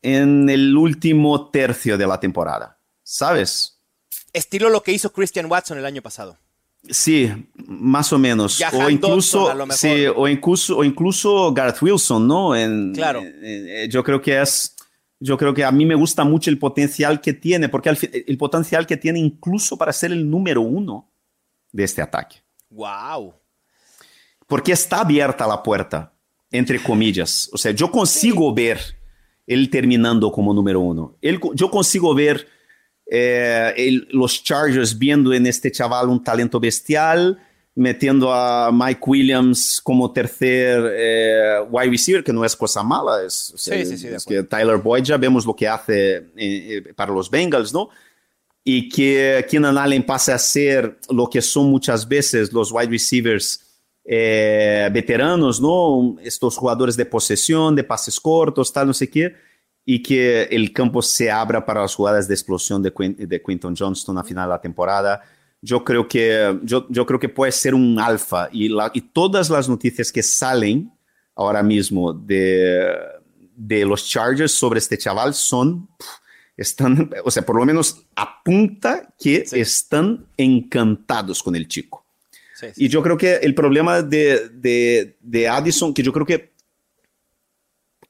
en el último tercio de la temporada. ¿Sabes? Estilo lo que hizo Christian Watson el año pasado. Sí, más o menos. o incluso, sí, o incluso, o incluso Gareth Wilson, ¿no? En, claro. yo creo que es, yo creo que a mí me gusta mucho el potencial que tiene, porque el potencial que tiene incluso para ser el número uno de este ataque. Wow. Porque está abierta la puerta, entre comillas. O sea, yo consigo ver él terminando como número uno. yo consigo ver eh, los Chargers viendo en este chaval un talento bestial, metiendo a Mike Williams como tercer eh, wide receiver, que no es cosa mala, es, que Tyler Boyd ya vemos lo que hace eh, para los Bengals, ¿no? Y que Keenan Allen pase a ser lo que son muchas veces los wide receivers veteranos, ¿no? Estos jugadores de posesión, de pases cortos, tal, no sé qué y que el campo se abra para las jugadas de explosión de, de Quinton Johnston a final de la temporada. Yo creo que, yo, yo creo que puede ser un alfa y, la, y todas las noticias que salen ahora mismo de, de los Chargers sobre este chaval son, están, o sea, por lo menos apunta que están encantados con el chico. Y yo creo que el problema de, de, de Addison, que yo creo que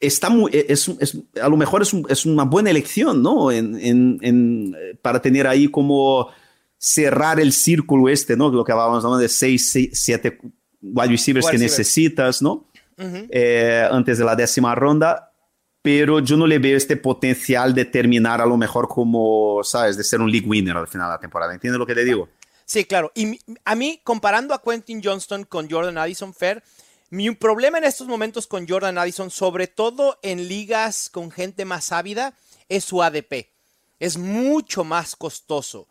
está muy, e, es, es, a lo mejor es, es, una buena elección, ¿no? En, en, en, para tener ahí como cerrar el círculo este, ¿no? Lo que hablábamos de seis, siete wide receivers que necesitas, ¿no? eh, antes de la décima ronda. Pero yo no le veo este potencial de terminar a lo mejor como, ¿sabes? De ser un league winner al final de la temporada. ¿Entiendes lo que le digo? Sí, claro. Y a mí, comparando a Quentin Johnston con Jordan Addison Fair, mi problema en estos momentos con Jordan Addison, sobre todo en ligas con gente más ávida, es su ADP. Es mucho más costoso.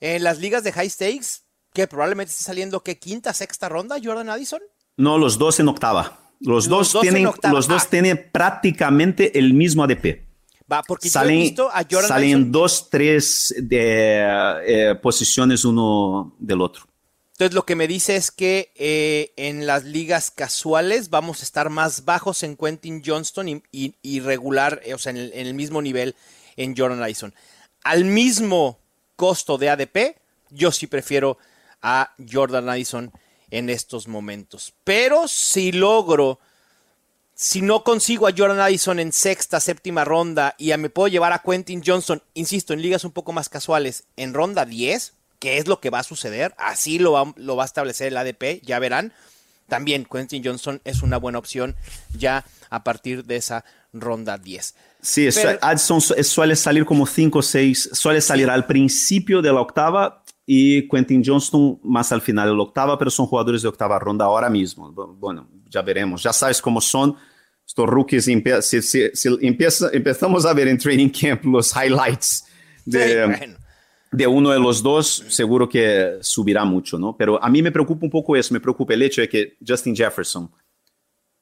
En las ligas de high stakes, que probablemente esté saliendo que quinta, sexta ronda, Jordan Addison. No, los dos en octava. Los, dos, tienen, los dos ah. tienen prácticamente el mismo ADP. Va, porque salen, he visto a Jordan salen dos, tres de, eh, posiciones uno del otro. Entonces lo que me dice es que eh, en las ligas casuales vamos a estar más bajos en Quentin Johnston y, regular, eh, o sea, en el, mismo nivel en Jordan Addison. Al mismo costo de ADP, yo sí prefiero a Jordan Addison en estos momentos. Pero si logro, si no consigo a Jordan Addison en sexta, séptima ronda y me puedo llevar a Quentin Johnson, insisto, en ligas un poco más casuales, en ronda 10, qué es lo que va a suceder. Así lo va, lo va a establecer el ADP, ya verán. También Quentin Johnson es una buena opción ya a partir de esa ronda 10. Sí, Addison suele salir como 5 o 6, suele salir al principio de la octava y Quentin Johnston más al final de la octava, pero son jugadores de octava ronda ahora mismo. Bueno, ya veremos. Ya sabes cómo son estos rookies. Si, si, empezamos a ver en training camp los highlights de, de uno de los dos, seguro que subirá mucho, ¿no? Pero a mí me preocupa un poco eso, me preocupa el hecho de que Justin Jefferson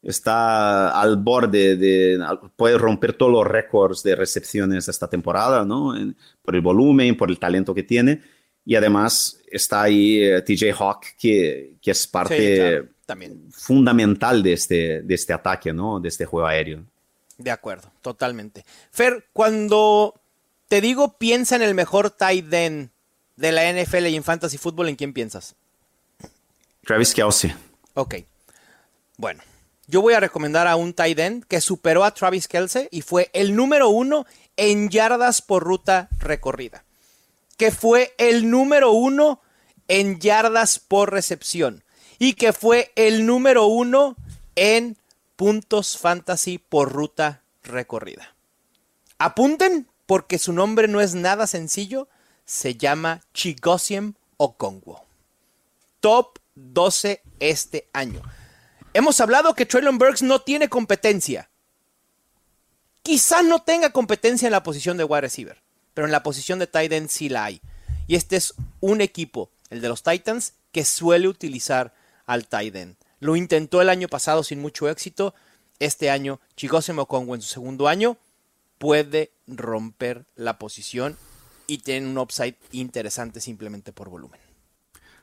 está al borde de, puede romper todos los récords de recepciones esta temporada, ¿no? por el volumen, por el talento que tiene. Y además está ahí eh, TJ Hawk, que, que es parte También. fundamental de este, de este ataque, ¿no? De este juego aéreo. De acuerdo, totalmente. Fer, cuando te digo, piensa en el mejor tight end de la NFL y en fantasy fútbol, ¿en quién piensas? Travis Kelsey. Ok. Bueno, yo voy a recomendar a un tight end que superó a Travis Kelsey y fue el número uno en yardas por ruta recorrida. Que fue el número uno en yardas por recepción. Y que fue el número uno en puntos fantasy por ruta recorrida. Apunten porque su nombre no es nada sencillo, se llama Chigosiem Okongwo. Top 12 este año. Hemos hablado que Traylon Burks no tiene competencia. Quizás no tenga competencia en la posición de wide receiver, pero en la posición de tight end sí la hay. Y este es un equipo, el de los Titans, que suele utilizar al tight end. Lo intentó el año pasado sin mucho éxito. Este año, Chigosem Okongwo en su segundo año puede romper la posición y tiene un upside interesante simplemente por volumen.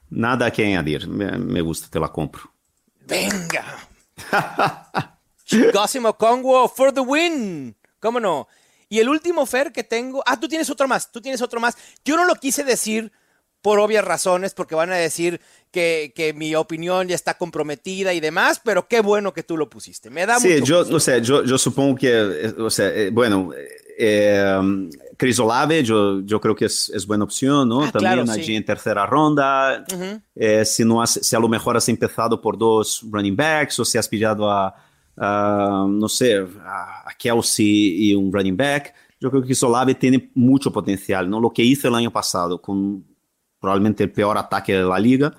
Nada que añadir, me, gusta, te la compro. Venga. Chicosimo Congo for the win. ¿Cómo no? Y el último Fer que tengo. Ah, tú tienes otro más. Tú tienes otro más. Yo no lo quise decir por obvias razones, porque van a decir que, mi opinión ya está comprometida y demás, pero qué bueno que tú lo pusiste. Me da sí, yo, o sea, yo, yo, supongo que, o sea, eh, bueno, eh, Chris Olave, yo, yo creo que es, es buena opción, ¿no? Ah, También allí en tercera ronda. Eh, si, no has, si a lo mejor has empezado por dos running backs o si has pillado a, no sé, a, Kelsey y un running back, yo creo que Chris Olave tiene mucho potencial, ¿no? Lo que hizo el año pasado con probablemente el peor ataque de la liga.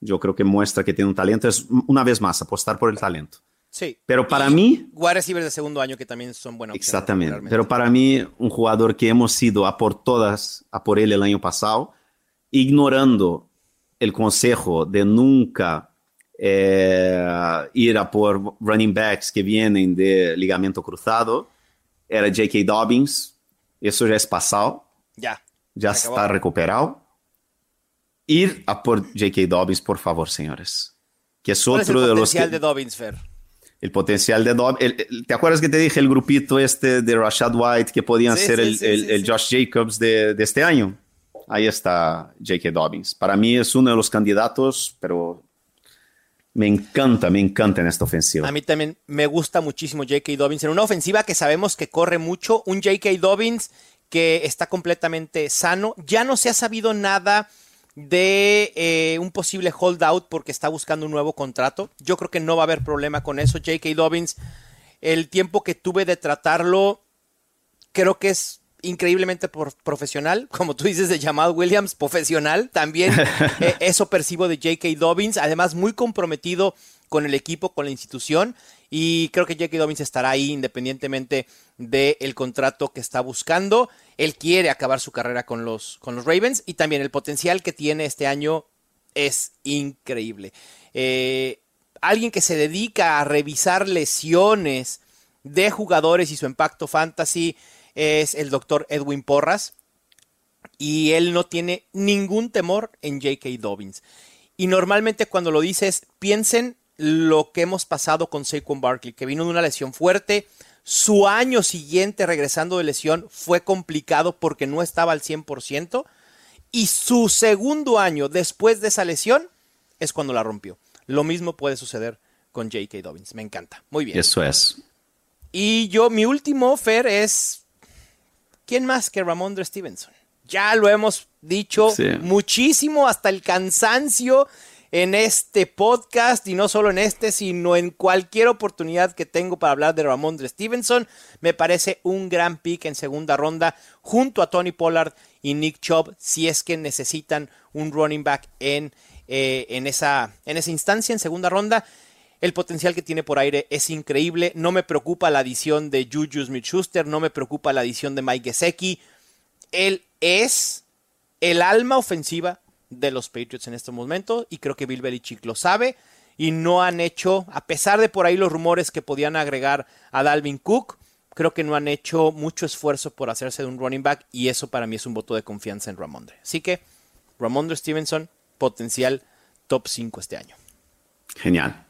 Yo creo que muestra que tiene un talento. Es una vez más apostar por el talento. Sí. Pero para mí. Wide receivers de segundo año que también son buenos. Exactamente. Pero para mí, un jugador que hemos ido a por todas, a por él el año pasado, ignorando el consejo de nunca eh, ir a por running backs que vienen de ligamento cruzado, era J.K. Dobbins. Eso ya es pasado. Ya. Ya está recuperado ir a por J.K. Dobbins, por favor, señores. Que es otro de los. El potencial de Dobbins, Fer. El potencial de Dobbins. ¿Te acuerdas que te dije el grupito este de Rashad White que podían ser el, Josh Jacobs de, este año? Ahí está J.K. Dobbins. Para mí es uno de los candidatos, pero me encanta, me encanta en esta ofensiva. A mí también me gusta muchísimo J.K. Dobbins. En una ofensiva que sabemos que corre mucho, un J.K. Dobbins que está completamente sano. Ya no se ha sabido nada de eh, un posible holdout porque está buscando un nuevo contrato. Yo creo que no va a haber problema con eso. J.K. Dobbins, el tiempo que tuve de tratarlo, creo que es increíblemente profesional, como tú dices de Jamal Williams, profesional, también eh, eso percibo de J.K. Dobbins, además muy comprometido con el equipo, con la institución, y creo que J.K. Dobbins estará ahí independientemente del contrato que está buscando. Él quiere acabar su carrera con los, con los Ravens y también el potencial que tiene este año es increíble. Eh, alguien que se dedica a revisar lesiones de jugadores y su impacto fantasy es el doctor Edwin Porras y él no tiene ningún temor en J.K. Dobbins. Y normalmente cuando lo dices, piensen lo que hemos pasado con Saquon Barkley, que vino de una lesión fuerte. Su año siguiente regresando de lesión fue complicado porque no estaba al 100%. Y su segundo año después de esa lesión es cuando la rompió. Lo mismo puede suceder con J.K. Dobbins. Me encanta. Muy bien. Eso es. Y yo, mi último, Fer, es. ¿Quién más que Ramondre Stevenson? Ya lo hemos dicho muchísimo, hasta el cansancio en este podcast y no solo en este, sino en cualquier oportunidad que tengo para hablar de Ramondre Stevenson. Me parece un gran pick en segunda ronda junto a Tony Pollard y Nick Chubb si es que necesitan un running back en, eh, en, esa, en esa instancia, en segunda ronda. El potencial que tiene por aire es increíble. No me preocupa la adición de Juju Smith-Schuster, no me preocupa la adición de Mike Gesecki. Él es el alma ofensiva de los Patriots en este momento y creo que Bill Belichick lo sabe y no han hecho, a pesar de por ahí los rumores que podían agregar a Dalvin Cook, creo que no han hecho mucho esfuerzo por hacerse de un running back y eso para mí es un voto de confianza en Ramondre. Así que Ramondre Stevenson, potencial top 5 este año. Genial.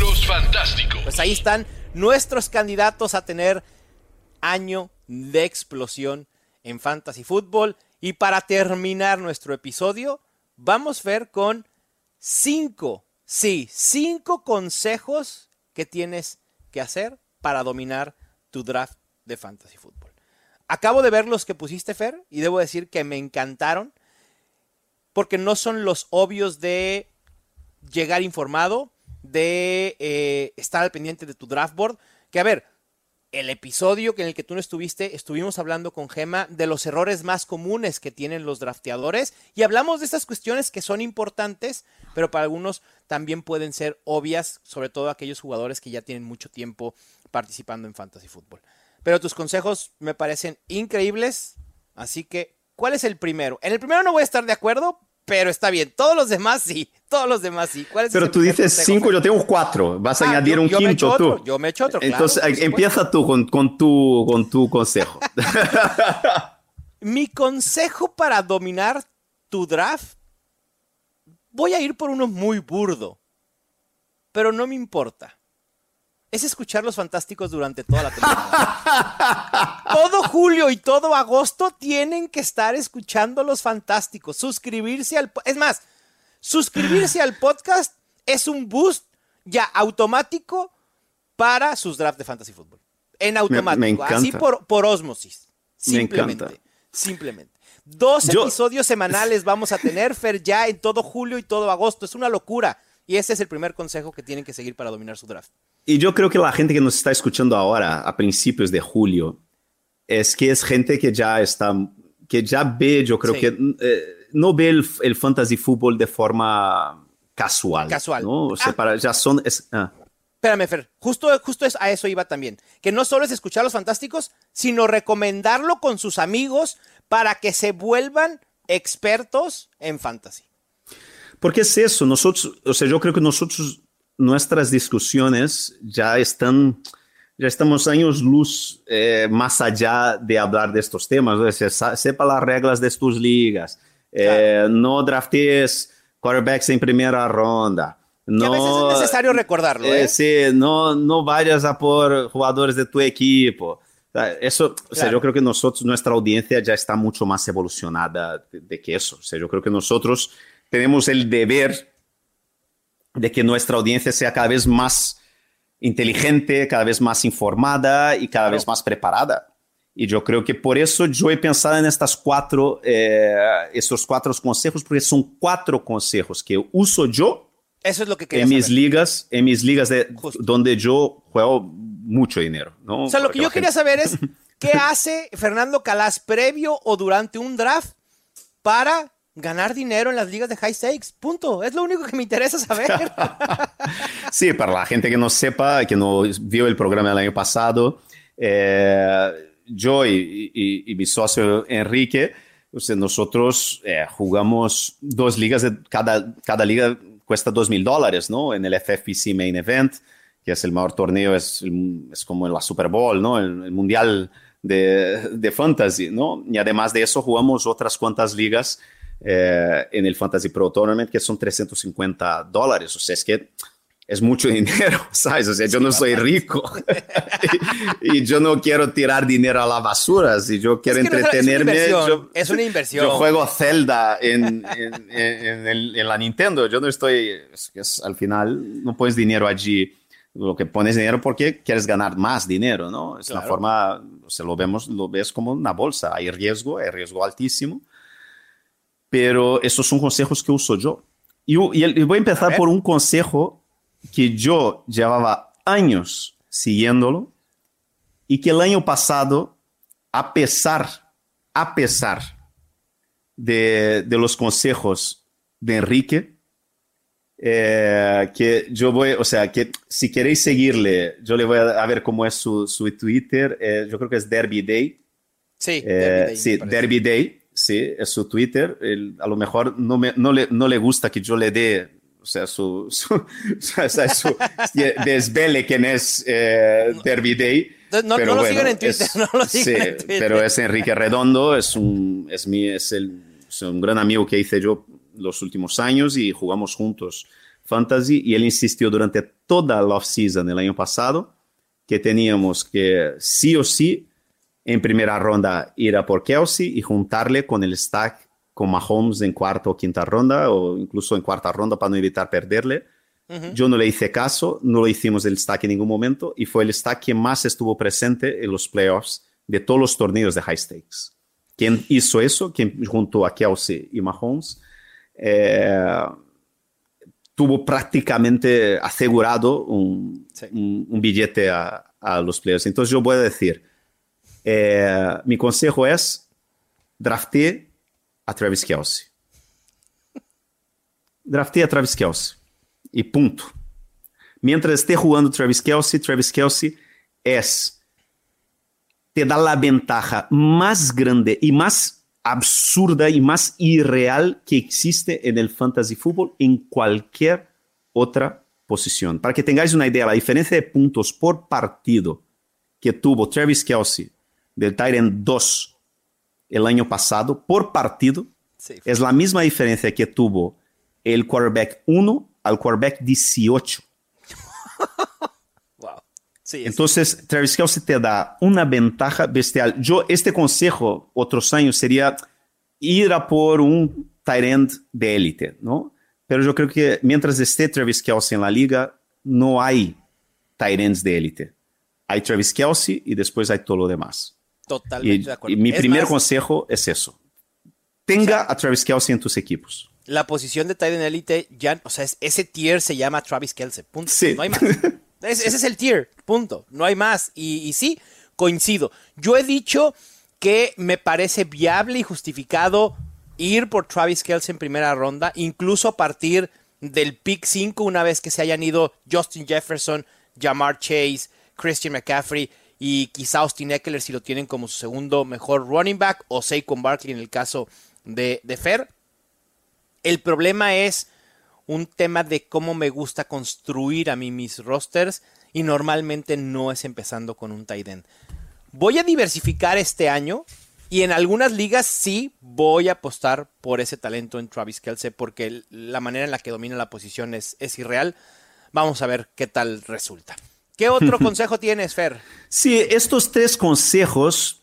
Los fantásticos. Pues ahí están nuestros candidatos a tener año de explosión en fantasy fútbol. Y para terminar nuestro episodio, vamos a ver con cinco, sí, cinco consejos que tienes que hacer para dominar tu draft de fantasy fútbol. Acabo de ver los que pusiste, Fer, y debo decir que me encantaron, porque no son los obvios de llegar informado, de eh, estar al pendiente de tu draft board, que a ver, el episodio en el que tú no estuviste, estuvimos hablando con Gema de los errores más comunes que tienen los drafteadores y hablamos de estas cuestiones que son importantes, pero para algunos también pueden ser obvias, sobre todo aquellos jugadores que ya tienen mucho tiempo participando en fantasy fútbol. Pero tus consejos me parecen increíbles, así que, ¿cuál es el primero? En el primero no voy a estar de acuerdo, pero está bien. Todos los demás sí. Todos los demás sí. ¿Cuál es pero tú dices cinco, yo tengo cuatro. Vas a ah, añadir un quinto tú. yo me echo otro. Entonces empieza tú con, con, tu, con tu consejo. Mi consejo para dominar tu draft. Voy a ir por uno muy burdo. Pero no me importa es escuchar los fantásticos durante toda la temporada. todo julio y todo agosto tienen que estar escuchando los fantásticos. Suscribirse al. Es más, suscribirse al podcast es un boost ya automático para sus drafts de fantasy fútbol. En automático. así por, por osmosis. Simplemente. Simplemente. Dos episodios semanales vamos a tener, Fer, ya en todo julio y todo agosto. Es una locura. Y ese es el primer consejo que tienen que seguir para dominar su draft. Y yo creo que la gente que nos está escuchando ahora, a principios de julio, es que es gente que ya está, que ya ve, yo creo que eh, no ve el, fantasy fútbol de forma casual. Casual. ¿no? O sea, ah. para, ya son... Ah. Espérame, Fer, justo, justo a eso iba también. Que no solo es escuchar los fantásticos, sino recomendarlo con sus amigos para que se vuelvan expertos en fantasy. Porque es eso, nosotros, o sea, yo creo que nosotros nuestras discusiones ya están, ya estamos años luz eh, más allá de hablar de estos temas. sepa las reglas de tus ligas, eh, no draftees quarterbacks en primera ronda. No, a veces es necesario recordarlo. ¿eh? Sí, no, no vayas a por jugadores de tu equipo. Eso, o sea, yo creo que nosotros, nuestra audiencia ya está mucho más evolucionada de, de que eso. O sea, yo creo que nosotros tenemos el deber de que nuestra audiencia sea cada vez más inteligente, cada vez más informada y cada vez más preparada. Y yo creo que por eso yo he pensado en estas cuatro, eh, estos cuatro consejos, porque son cuatro consejos que uso yo eso es lo que en mis ligas, en mis ligas de, donde yo juego mucho dinero. ¿no? O sea, lo que yo quería saber es qué hace Fernando Calas previo o durante un draft para ganar dinero en las ligas de high stakes. Punto. Es lo único que me interesa saber. sí, para la gente que no sepa, que no vio el programa del año pasado, eh, yo y, mi socio Enrique, nosotros eh, jugamos dos ligas, de, cada, cada liga cuesta dos mil dólares, ¿no? En el FFPC Main Event, que es el mayor torneo, es, es como la Super Bowl, ¿no? El, mundial de, de fantasy, ¿no? Y además de eso jugamos otras cuantas ligas eh, en el Fantasy Pro Tournament, que son 350 dólares. O sea, es que es mucho dinero, ¿sabes? O sea, yo no soy rico y, yo no quiero tirar dinero a la basura. Si yo quiero entretenerme, es una, inversión. Yo juego Zelda en, en, la Nintendo. Yo no estoy, al final, no pones dinero allí. Lo que pones dinero porque quieres ganar más dinero, ¿no? Es una forma, o sea, lo vemos, lo ves como una bolsa. Hay riesgo, hay riesgo altísimo. Pero esos son consejos que uso yo. Y, y voy a empezar por un consejo que yo llevaba años siguiéndolo y que el año pasado, a pesar, a pesar de, de los consejos de Enrique, eh, que yo voy, o sea, que si queréis seguirle, yo le voy a, ver cómo es su, su Twitter, eh, yo creo que es Derby Day. Sí, eh, Derby Day, sí, Derby Day, sí, es su Twitter. a lo mejor no, me, no, le, no le gusta que yo le dé o sea, su, su, su, desvele quién es eh, Derby Day. No, pero lo siguen en Twitter, no lo siguen en Twitter. Pero es Enrique Redondo, es un, es mi, es, el, es un gran amigo que hice yo los últimos años y jugamos juntos Fantasy y él insistió durante toda la off-season el año pasado que teníamos que sí o sí en primera ronda ir a por Kelsey y juntarle con el stack con Mahomes en cuarta o quinta ronda o incluso en cuarta ronda para no evitar perderle. Yo no le hice caso, no lo hicimos el stack en ningún momento y fue el stack que más estuvo presente en los playoffs de todos los torneos de high stakes. ¿Quién hizo eso? ¿Quién junto a Kelsey y Mahomes? Eh, tuvo prácticamente asegurado un, un, billete a, a, los players. Entonces yo voy a decir, eh, mi consejo es, drafté a Travis Kelsey. Draftei a Travis Kelsey. Y punto. Mientras esté jugando Travis Kelsey, Travis Kelsey es. Te da la ventaja más grande y más absurda y más irreal que existe en el fantasy fútbol en cualquier otra posición. Para que tengáis una idea, la diferencia de puntos por partido que tuvo Travis Kelsey del Tyrant 2 el año pasado por partido es la misma diferencia que tuvo el quarterback 1 al quarterback 18. wow. Entonces, Travis Kelsey te da una ventaja bestial. Yo, este consejo, otros años, sería ir a por un end de élite, ¿no? Pero yo creo que mientras esté Travis Kelsey en la liga, no hay ends de élite. Hay Travis Kelsey y después hay todo lo demás. Totalmente de acuerdo. Y mi primer consejo es eso. Tenga a Travis Kelsey en tus equipos. La posición de Titan Elite ya, o sea, ese tier se llama Travis Kelsey. Punto. No hay más. ese es el tier. Punto. No hay más. Y, y sí, coincido. Yo he dicho que me parece viable y justificado ir por Travis Kelsey en primera ronda, incluso a partir del pick 5, una vez que se hayan ido Justin Jefferson, Jamar Chase, Christian McCaffrey y quizá Austin Eckler si lo tienen como su segundo mejor running back o Saquon Barkley en el caso de, de Fer. El problema es un tema de cómo me gusta construir a mí mis rosters y normalmente no es empezando con un tight end. Voy a diversificar este año y en algunas ligas sí voy a apostar por ese talento en Travis Kelsey porque la manera en la que domina la posición es, es irreal. Vamos a ver qué tal resulta. ¿Qué otro consejo tienes, Fer? Sí, estos tres consejos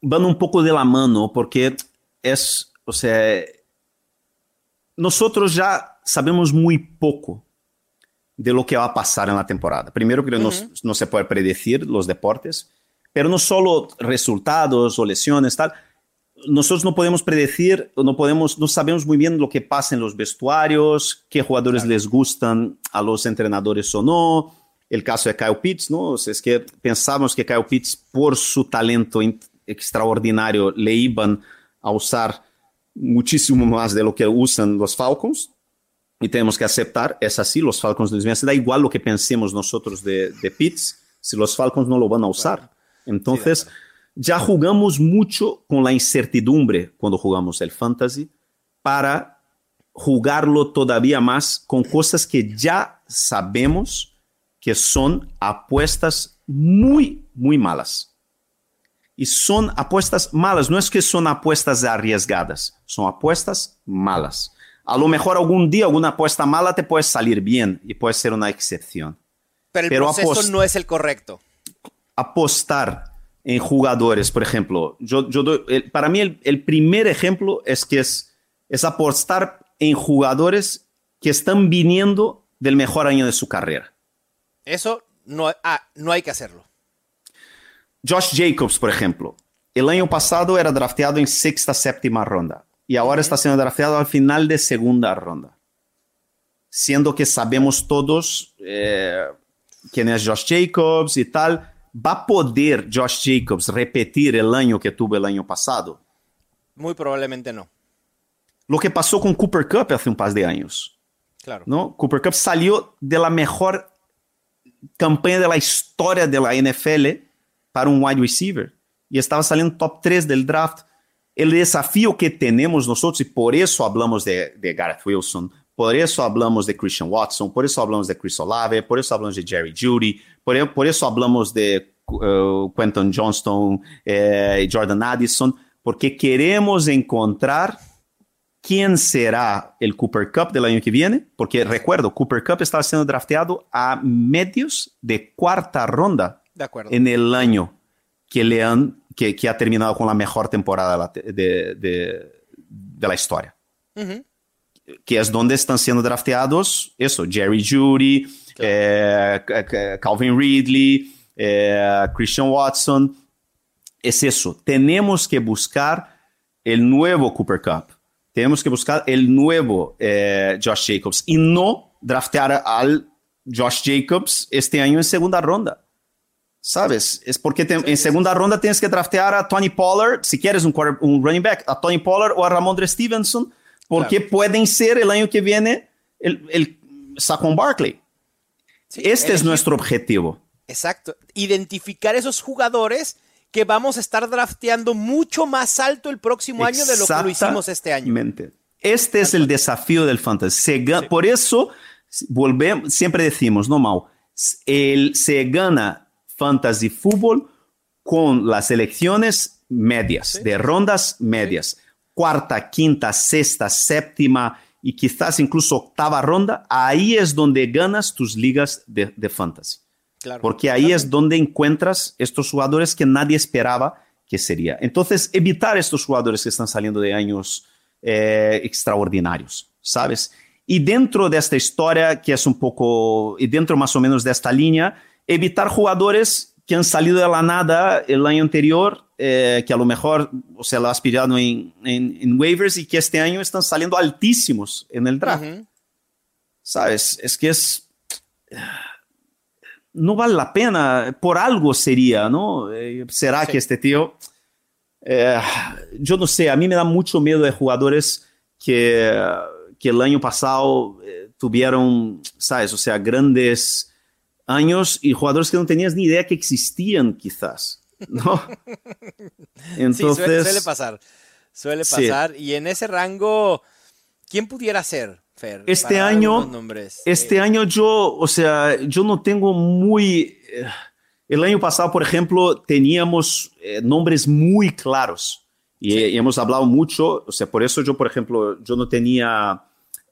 van un poco de la mano porque es, o sea, nosotros ya sabemos muy poco de lo que va a pasar en la temporada. Primero que no, no, se puede predecir los deportes, pero no solo resultados o lesiones, tal. Nosotros no podemos predecir, no podemos, no sabemos muy bien lo que pasa en los vestuarios, qué jugadores les gustan a los entrenadores o no, el caso de Kyle Pitts, ¿no? es que que Kyle Pitts, por su talento extraordinario, le iban a usar muchísimo más de lo que usan los Falcons. Y tenemos que aceptar, es así, los Falcons les da igual lo que pensemos nosotros de, de Pitts, si los Falcons no lo van a usar. Entonces, ya jugamos mucho con la incertidumbre cuando jugamos el fantasy para jugarlo todavía más con cosas que ya sabemos que son apuestas muy, muy malas. y son apuestas malas. No es que son apuestas arriesgadas, son apuestas malas. A lo mejor algún día alguna apuesta mala te puede salir bien y puede ser una excepción. Pero el proceso no es el correcto. Apostar en jugadores, por ejemplo, yo, yo para mí el, primer ejemplo es que es, es apostar en jugadores que están viniendo del mejor año de su carrera. Eso no, ah, no hay que hacerlo. Josh Jacobs, por ejemplo, el año pasado era drafteado en sexta, séptima ronda y ahora está siendo drafteado al final de segunda ronda. Siendo que sabemos todos eh, quién es Josh Jacobs y tal, ¿va a poder Josh Jacobs repetir el año que tuvo el año pasado? Muy probablemente no. Lo que pasó con Cooper Cup hace un par de años. Claro. ¿no? Cooper Cup salió de la mejor campaña de la historia de la NFL para un wide receiver y estaba saliendo top 3 del draft. El desafío que tenemos nosotros, y por eso hablamos de, Gareth Wilson, por eso hablamos de Christian Watson, por eso hablamos de Chris Olave, por eso hablamos de Jerry Judy, por, eso hablamos de uh, Quentin Johnston eh, y Jordan Addison, porque queremos encontrar quién será el Cooper Cup del año que viene, porque recuerdo, Cooper Cup estaba siendo drafteado a medios de cuarta ronda en el año que le han que, ha terminado con la mejor temporada de, la historia. Que es donde están siendo drafteados, eso, Jerry Judy, eh, Calvin Ridley, eh, Christian Watson. Es eso, tenemos que buscar el nuevo Cooper Cup. Tenemos que buscar el nuevo eh, Josh Jacobs y no draftear al Josh Jacobs este año en segunda ronda. ¿Sabes? Es porque en segunda ronda tienes que draftear a Tony Pollard, si quieres un, un running back, a Tony Pollard o a Ramondre Stevenson, porque pueden ser el año que viene el, el Saquon Barkley. este es nuestro objetivo. Exacto. Identificar esos jugadores que vamos a estar drafteando mucho más alto el próximo año de lo que lo hicimos este año. Este es el desafío del fantasy. Por eso volvemos, siempre decimos, no Mau, el, se gana fantasy fútbol con las elecciones medias, de rondas medias, cuarta, quinta, sexta, séptima y quizás incluso octava ronda, ahí es donde ganas tus ligas de, fantasy. Porque ahí es donde encuentras estos jugadores que nadie esperaba que sería. Entonces, evitar estos jugadores que están saliendo de años eh, extraordinarios, ¿sabes? Y dentro de esta historia, que es un poco, y dentro más o menos de esta línea, evitar jugadores que han salido de la nada el año anterior, eh, que a lo mejor o sea, lo has pillado en, en, waivers y que este año están saliendo altísimos en el draft. ¿Sabes? Es que es... No vale la pena, por algo sería, ¿no? Eh, ¿Será que este tío... Eh, yo no sé, a mí me da mucho miedo de jugadores que, que el año pasado tuvieron, ¿sabes? O sea, grandes años y jugadores que no tenías ni idea que existían, quizás. ¿no? Entonces, suele, pasar. Suele pasar. Y en ese rango, ¿quién pudiera ser, Fer? Este año, este eh, año yo, o sea, yo no tengo muy. Eh, el año pasado, por ejemplo, teníamos eh, nombres muy claros y, hemos hablado mucho. O sea, por eso yo, por ejemplo, yo no tenía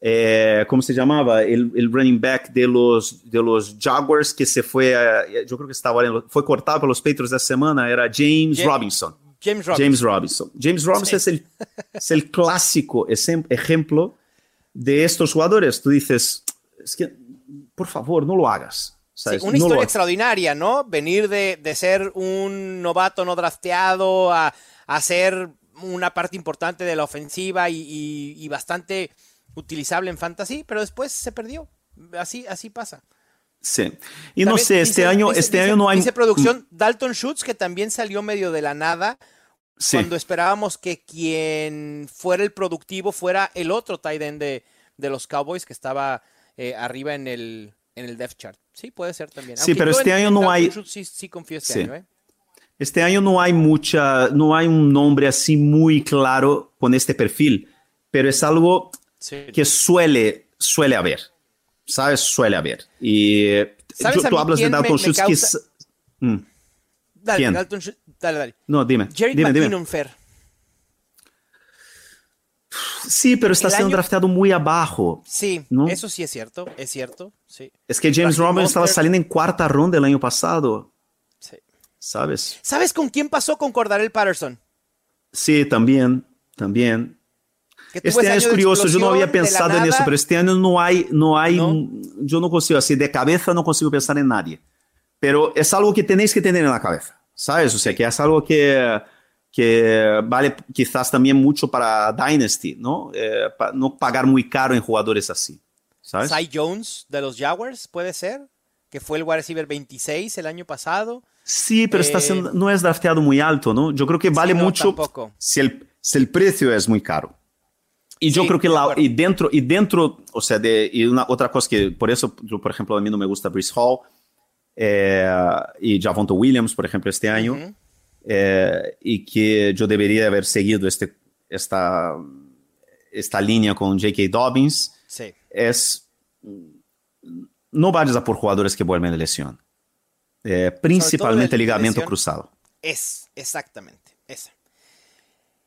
eh, ¿cómo se llamaba? El, el, running back de los, de los Jaguars que se fue, yo creo que estaba, fue cortado por los Patriots de semana, era James, Robinson. James Robinson. James Robinson. James Robinson es, el, es el clásico ejemplo de estos jugadores. Tú dices, es que, por favor, no lo hagas. una historia extraordinaria, ¿no? Venir de, de, ser un novato no drafteado a, a, ser una parte importante de la ofensiva y, y, y bastante utilizable en fantasy, pero después se perdió. Así, así pasa. Sí. Y no sé, este año, este año no hay. Dice producción Dalton Schutz, que también salió medio de la nada. Cuando esperábamos que quien fuera el productivo fuera el otro tight end de, los Cowboys que estaba eh, arriba en el, en el depth chart. Sí, puede ser también. sí, pero este año no hay. sí, sí confío este año, ¿eh? Este año no hay mucha, no hay un nombre así muy claro con este perfil, pero es algo que suele, suele haber. ¿Sabes? Suele haber. Y ¿Sabes tú hablas de Dalton Schultz. Mm. Dale, ¿Quién? Dalton Sch- dale, dale. No, dime. Jerry. McKinnon, Fer. Sí, pero está El siendo año- drafteado muy abajo. Sí, ¿No? eso sí es cierto, es cierto, sí. Es que James Robinson estaba Mostert. saliendo en cuarta ronda el año pasado, sí. ¿sabes? ¿Sabes con quién pasó con Cordarel Patterson? Sí, también, también. Este año es curioso, yo no había pensado en eso, pero este año no hay, no hay, ¿No? yo no consigo, así de cabeza no consigo pensar en nadie. Pero es algo que tenéis que tener en la cabeza, ¿sabes? O sea, que es algo que, que vale quizás también mucho para Dynasty, ¿no? Eh, pa- no pagar muy caro en jugadores así, ¿sabes? Cy Jones de los Jaguars, puede ser, que fue el wide receiver 26 el año pasado. Sí, pero está Eh, siendo- no es drafteado muy alto, ¿no? Yo creo que vale no, mucho tampoco. si el, si el precio es muy caro. Y yo Sí, creo que la, y dentro, y dentro, o sea, de, y una otra cosa que por eso, yo, por ejemplo, a mí no me gusta Brice Hall eh, y Javonto Williams, por ejemplo, este año, eh, y que yo debería haber seguido este, esta, esta línea con J.K. Dobbins, Sí. es no vayas a por jugadores que vuelven de lesión. Eh, principalmente de ligamento lesión. cruzado. Es, exactamente, esa.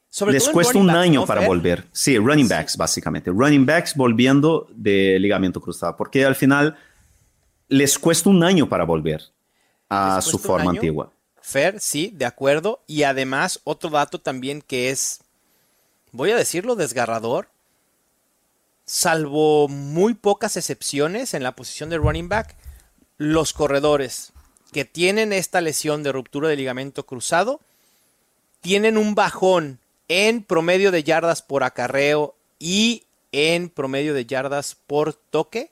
Sobre Les cuesta un backs, año ¿no, para volver. Sí, running backs, básicamente. Running backs volviendo de ligamento cruzado. Porque al final les cuesta un año para volver a ¿Les su forma antigua. Fer, sí, de acuerdo. Y además, otro dato también que es, voy a decirlo, desgarrador. Salvo muy pocas excepciones en la posición de running back, los corredores que tienen esta lesión de ruptura de ligamento cruzado tienen un bajón en promedio de yardas por acarreo y en promedio de yardas por toque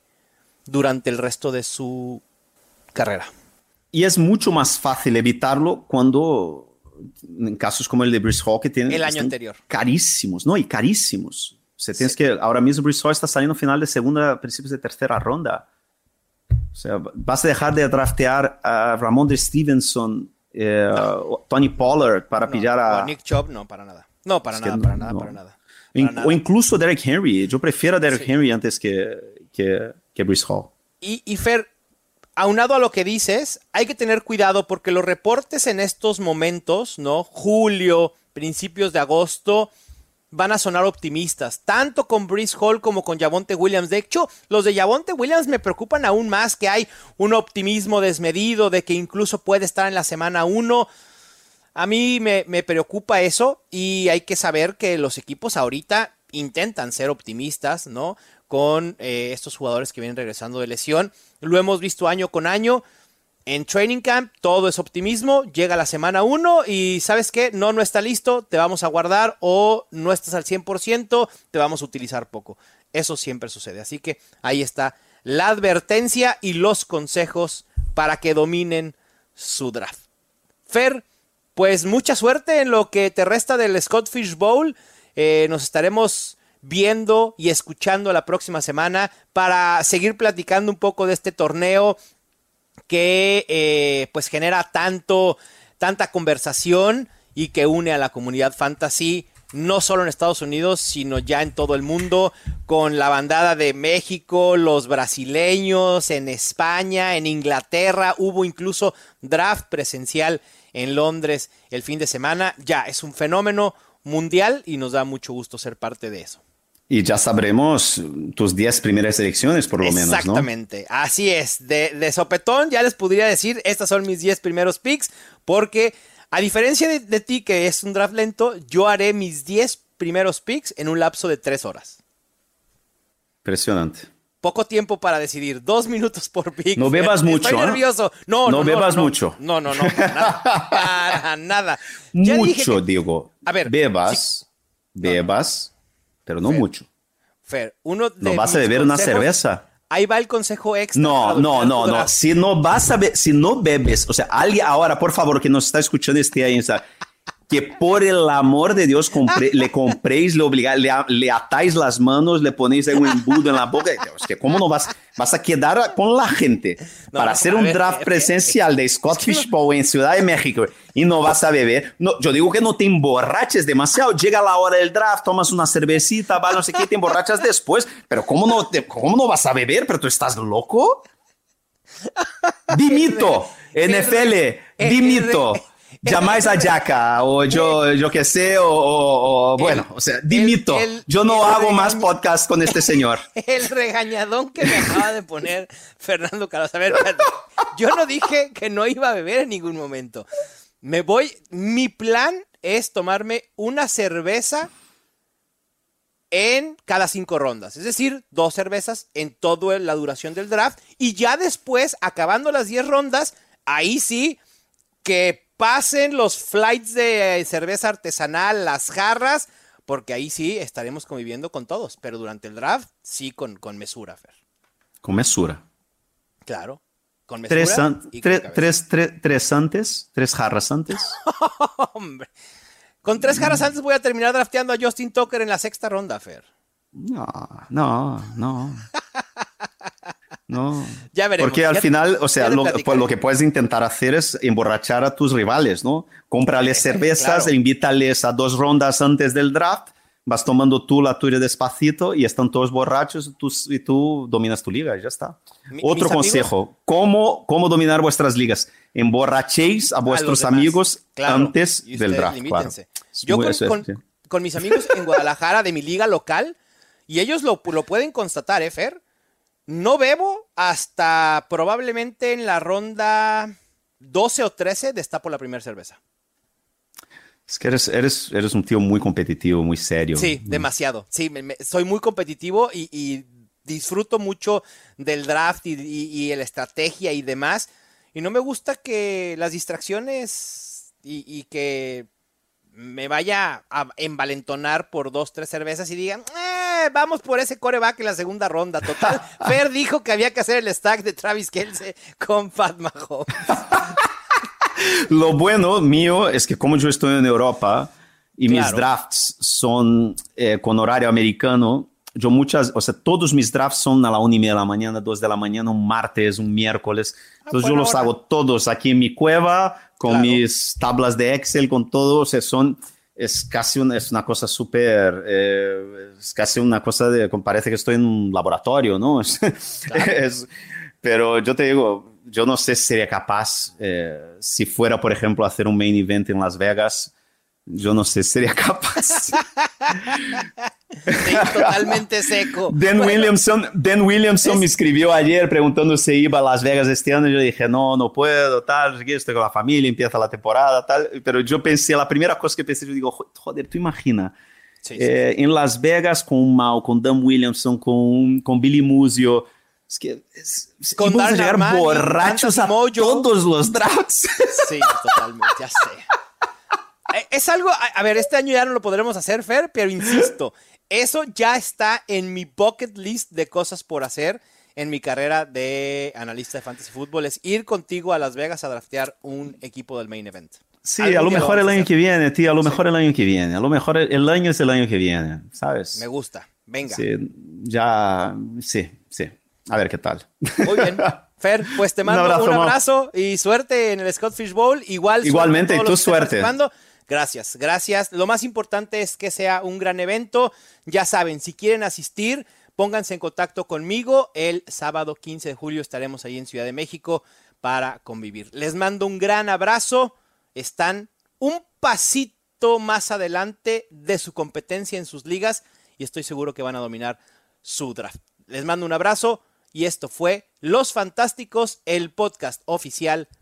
durante el resto de su carrera. Y es mucho más fácil evitarlo cuando, en casos como el de Brice Hall, que tienen El año anterior. carísimos, ¿no? Y carísimos. O sea, tienes que, ahora mismo Brice Hall está saliendo final de segunda, principios de tercera ronda. O sea, vas a dejar de draftear a Ramon de Stevenson, eh, o Tony Pollard para No, pillar a... o Nick Chubb, no, para nada. No, para Es nada, no- para nada, para nada. O incluso Derek Henry. Yo prefiero a Derek Sí. Henry antes que, que, que Brice Hall. Y, y Fer, aunado a lo que dices, hay que tener cuidado porque los reportes en estos momentos, ¿no? Julio, principios de agosto, van a sonar optimistas, tanto con Brice Hall como con Javonte Williams. De hecho, los de Javonte Williams me preocupan aún más que hay un optimismo desmedido de que incluso puede estar en la semana 1. A mí me, me preocupa eso y hay que saber que los equipos ahorita intentan ser optimistas, ¿no? Con eh, estos jugadores que vienen regresando de lesión. Lo hemos visto año con año. En training camp todo es optimismo, llega la semana 1 y sabes qué, no, no está listo, te vamos a guardar o no estás al 100%, te vamos a utilizar poco. Eso siempre sucede. Así que ahí está la advertencia y los consejos para que dominen su draft. Fer, pues mucha suerte en lo que te resta del Scott Fish Bowl. Eh, nos estaremos viendo y escuchando la próxima semana para seguir platicando un poco de este torneo que eh, pues genera tanto, tanta conversación y que une a la comunidad fantasy, no solo en Estados Unidos, sino ya en todo el mundo, con la bandada de México, los brasileños, en España, en Inglaterra, hubo incluso draft presencial en Londres el fin de semana, ya es un fenómeno mundial y nos da mucho gusto ser parte de eso. Y ya sabremos tus 10 primeras elecciones, por lo menos, ¿no? Exactamente, así es. De, de sopetón ya les podría decir, estas son mis 10 primeros picks, porque a diferencia de, de ti, que es un draft lento, yo haré mis 10 primeros picks en un lapso de 3 horas. Impresionante. Poco tiempo para decidir, dos minutos por pick. No bebas Estoy mucho, ¿eh? nervioso. No, No no, bebas no, mucho. No, no, no, para nada. Para nada. Ya dije mucho, que- digo. A ver, Bebas, bebas, pero no Fer, mucho. Fer, uno de ¿No vas a beber una consejos- cerveza? Ahí va el consejo extra. No, no, no, no. Si no vas a si no bebes, o sea, alguien ahora, por favor, que nos está escuchando este ahí, o sea, que por el amor de Dios le compréis, le, obliga- le, atáis las manos, le ponéis un embudo en la boca. Es que, ¿cómo no vas, vas a quedar con la gente No, para hacer un ver, draft eh, presencial de Scott Fishbowl en Ciudad de México y no vas a beber? No, yo digo que no te emborraches demasiado. Llega la hora del draft, tomas una cervecita, va, no sé qué, te emborrachas después. Pero ¿cómo no, te- cómo no vas a beber? ¿Pero tú estás loco? Dimito, NFL, R- dimito. Llamáis a Jaca o yo, yo qué sé, o, bueno, o sea, dimito. yo no hago más podcast con este señor. El regañadón que me acaba de poner Fernando Carlos. A ver, yo no dije que no iba a beber en ningún momento. Me voy, mi plan es tomarme una cerveza en cada cinco rondas. Es decir, dos cervezas en toda la duración del draft. Y ya después, acabando las diez rondas, ahí sí que pasen los flights de cerveza artesanal, las jarras, porque ahí sí estaremos conviviendo con todos. Pero durante el draft, sí con, con mesura, Fer. Con mesura. Claro. Con mesura. Tres, tres antes, tres jarras antes. Hombre. Con tres caras antes voy a terminar drafteando a Justin Tucker en la sexta ronda, Fer. No, no, no. No. Ya veremos. Porque al final, o sea, lo, pues, lo, que puedes intentar hacer es emborrachar a tus rivales, ¿no? Cómprales cervezas, invítales a dos rondas antes del draft, vas tomando tú la tuya despacito y están todos borrachos y tú, dominas tu liga y ya está. Otro consejo, ¿cómo, ¿cómo dominar vuestras ligas? Emborrachéis a vuestros amigos antes del draft. Yo con, mis amigos en Guadalajara de mi liga local, y ellos lo, pueden constatar, ¿eh, Fer? No bebo hasta probablemente en la ronda 12 o 13 destapo la primera cerveza. Es que eres, eres, eres un tío muy competitivo, muy serio. Sí, demasiado. Sí, soy muy competitivo y, disfruto mucho del draft y, y, la estrategia y demás. Y no me gusta que las distracciones y, que me vaya a envalentonar por dos, tres cervezas y digan, eh, vamos por ese coreback en la segunda ronda. Total, Fer dijo que había que hacer el stack de Travis Kelsey con Pat Mahomes. Lo bueno mío es que como yo estoy en Europa y mis drafts son eh, con horario americano, yo muchas, o sea, todos mis drafts son a la una y media de la mañana, dos de la mañana, un martes, un miércoles. Ah, Entonces yo los hago todos aquí en mi cueva, con mis tablas de Excel, con todo. O sea, son, es casi una, es una cosa súper, eh, es casi una cosa de, parece que estoy en un laboratorio, ¿no? pero yo te digo, yo no sé si sería capaz, eh, si fuera, por ejemplo, a hacer un main event en Las Vegas, yo no sé si sería capaz. totalmente seco. Dan Williamson, Dan Williamson me escribió ayer preguntando si iba a Las Vegas este año. Yo dije, no, no puedo, tal, estoy con la familia, empieza la temporada, tal. Pero yo pensé, la primera cosa que pensé, yo digo, joder, tú imagina. Eh, en Las Vegas con un Mal, con Dan Williamson, con, con Billy Musio. Es que es, con vamos a llegar borrachos a todos los drafts. Sí, totalmente, ya sé. Eh, es algo, a ver, este año ya no lo podremos hacer, Fer, pero insisto, eso ya está en mi bucket list de cosas por hacer en mi carrera de analista de fantasy fútbol, es ir contigo a Las Vegas a draftear un equipo del main event. Sí, a lo mejor el año que viene, tío, a lo mejor el año que viene, a lo mejor el año es el año que viene, ¿sabes? Me gusta, venga. Sí, ya, sí, sí, a ver qué tal. Muy bien. Fer, pues te mando un abrazo, y suerte en el Scott Fish Bowl. Igual Igualmente, y tu suerte. Gracias, gracias. Lo más importante es que sea un gran evento. Ya saben, si quieren asistir, pónganse en contacto conmigo. El sábado 15 de julio estaremos ahí en Ciudad de México para convivir. Les mando un gran abrazo. Están un pasito más adelante de su competencia en sus ligas y estoy seguro que van a dominar su draft. Les mando un abrazo y esto fue Los Fantásticos, el podcast oficial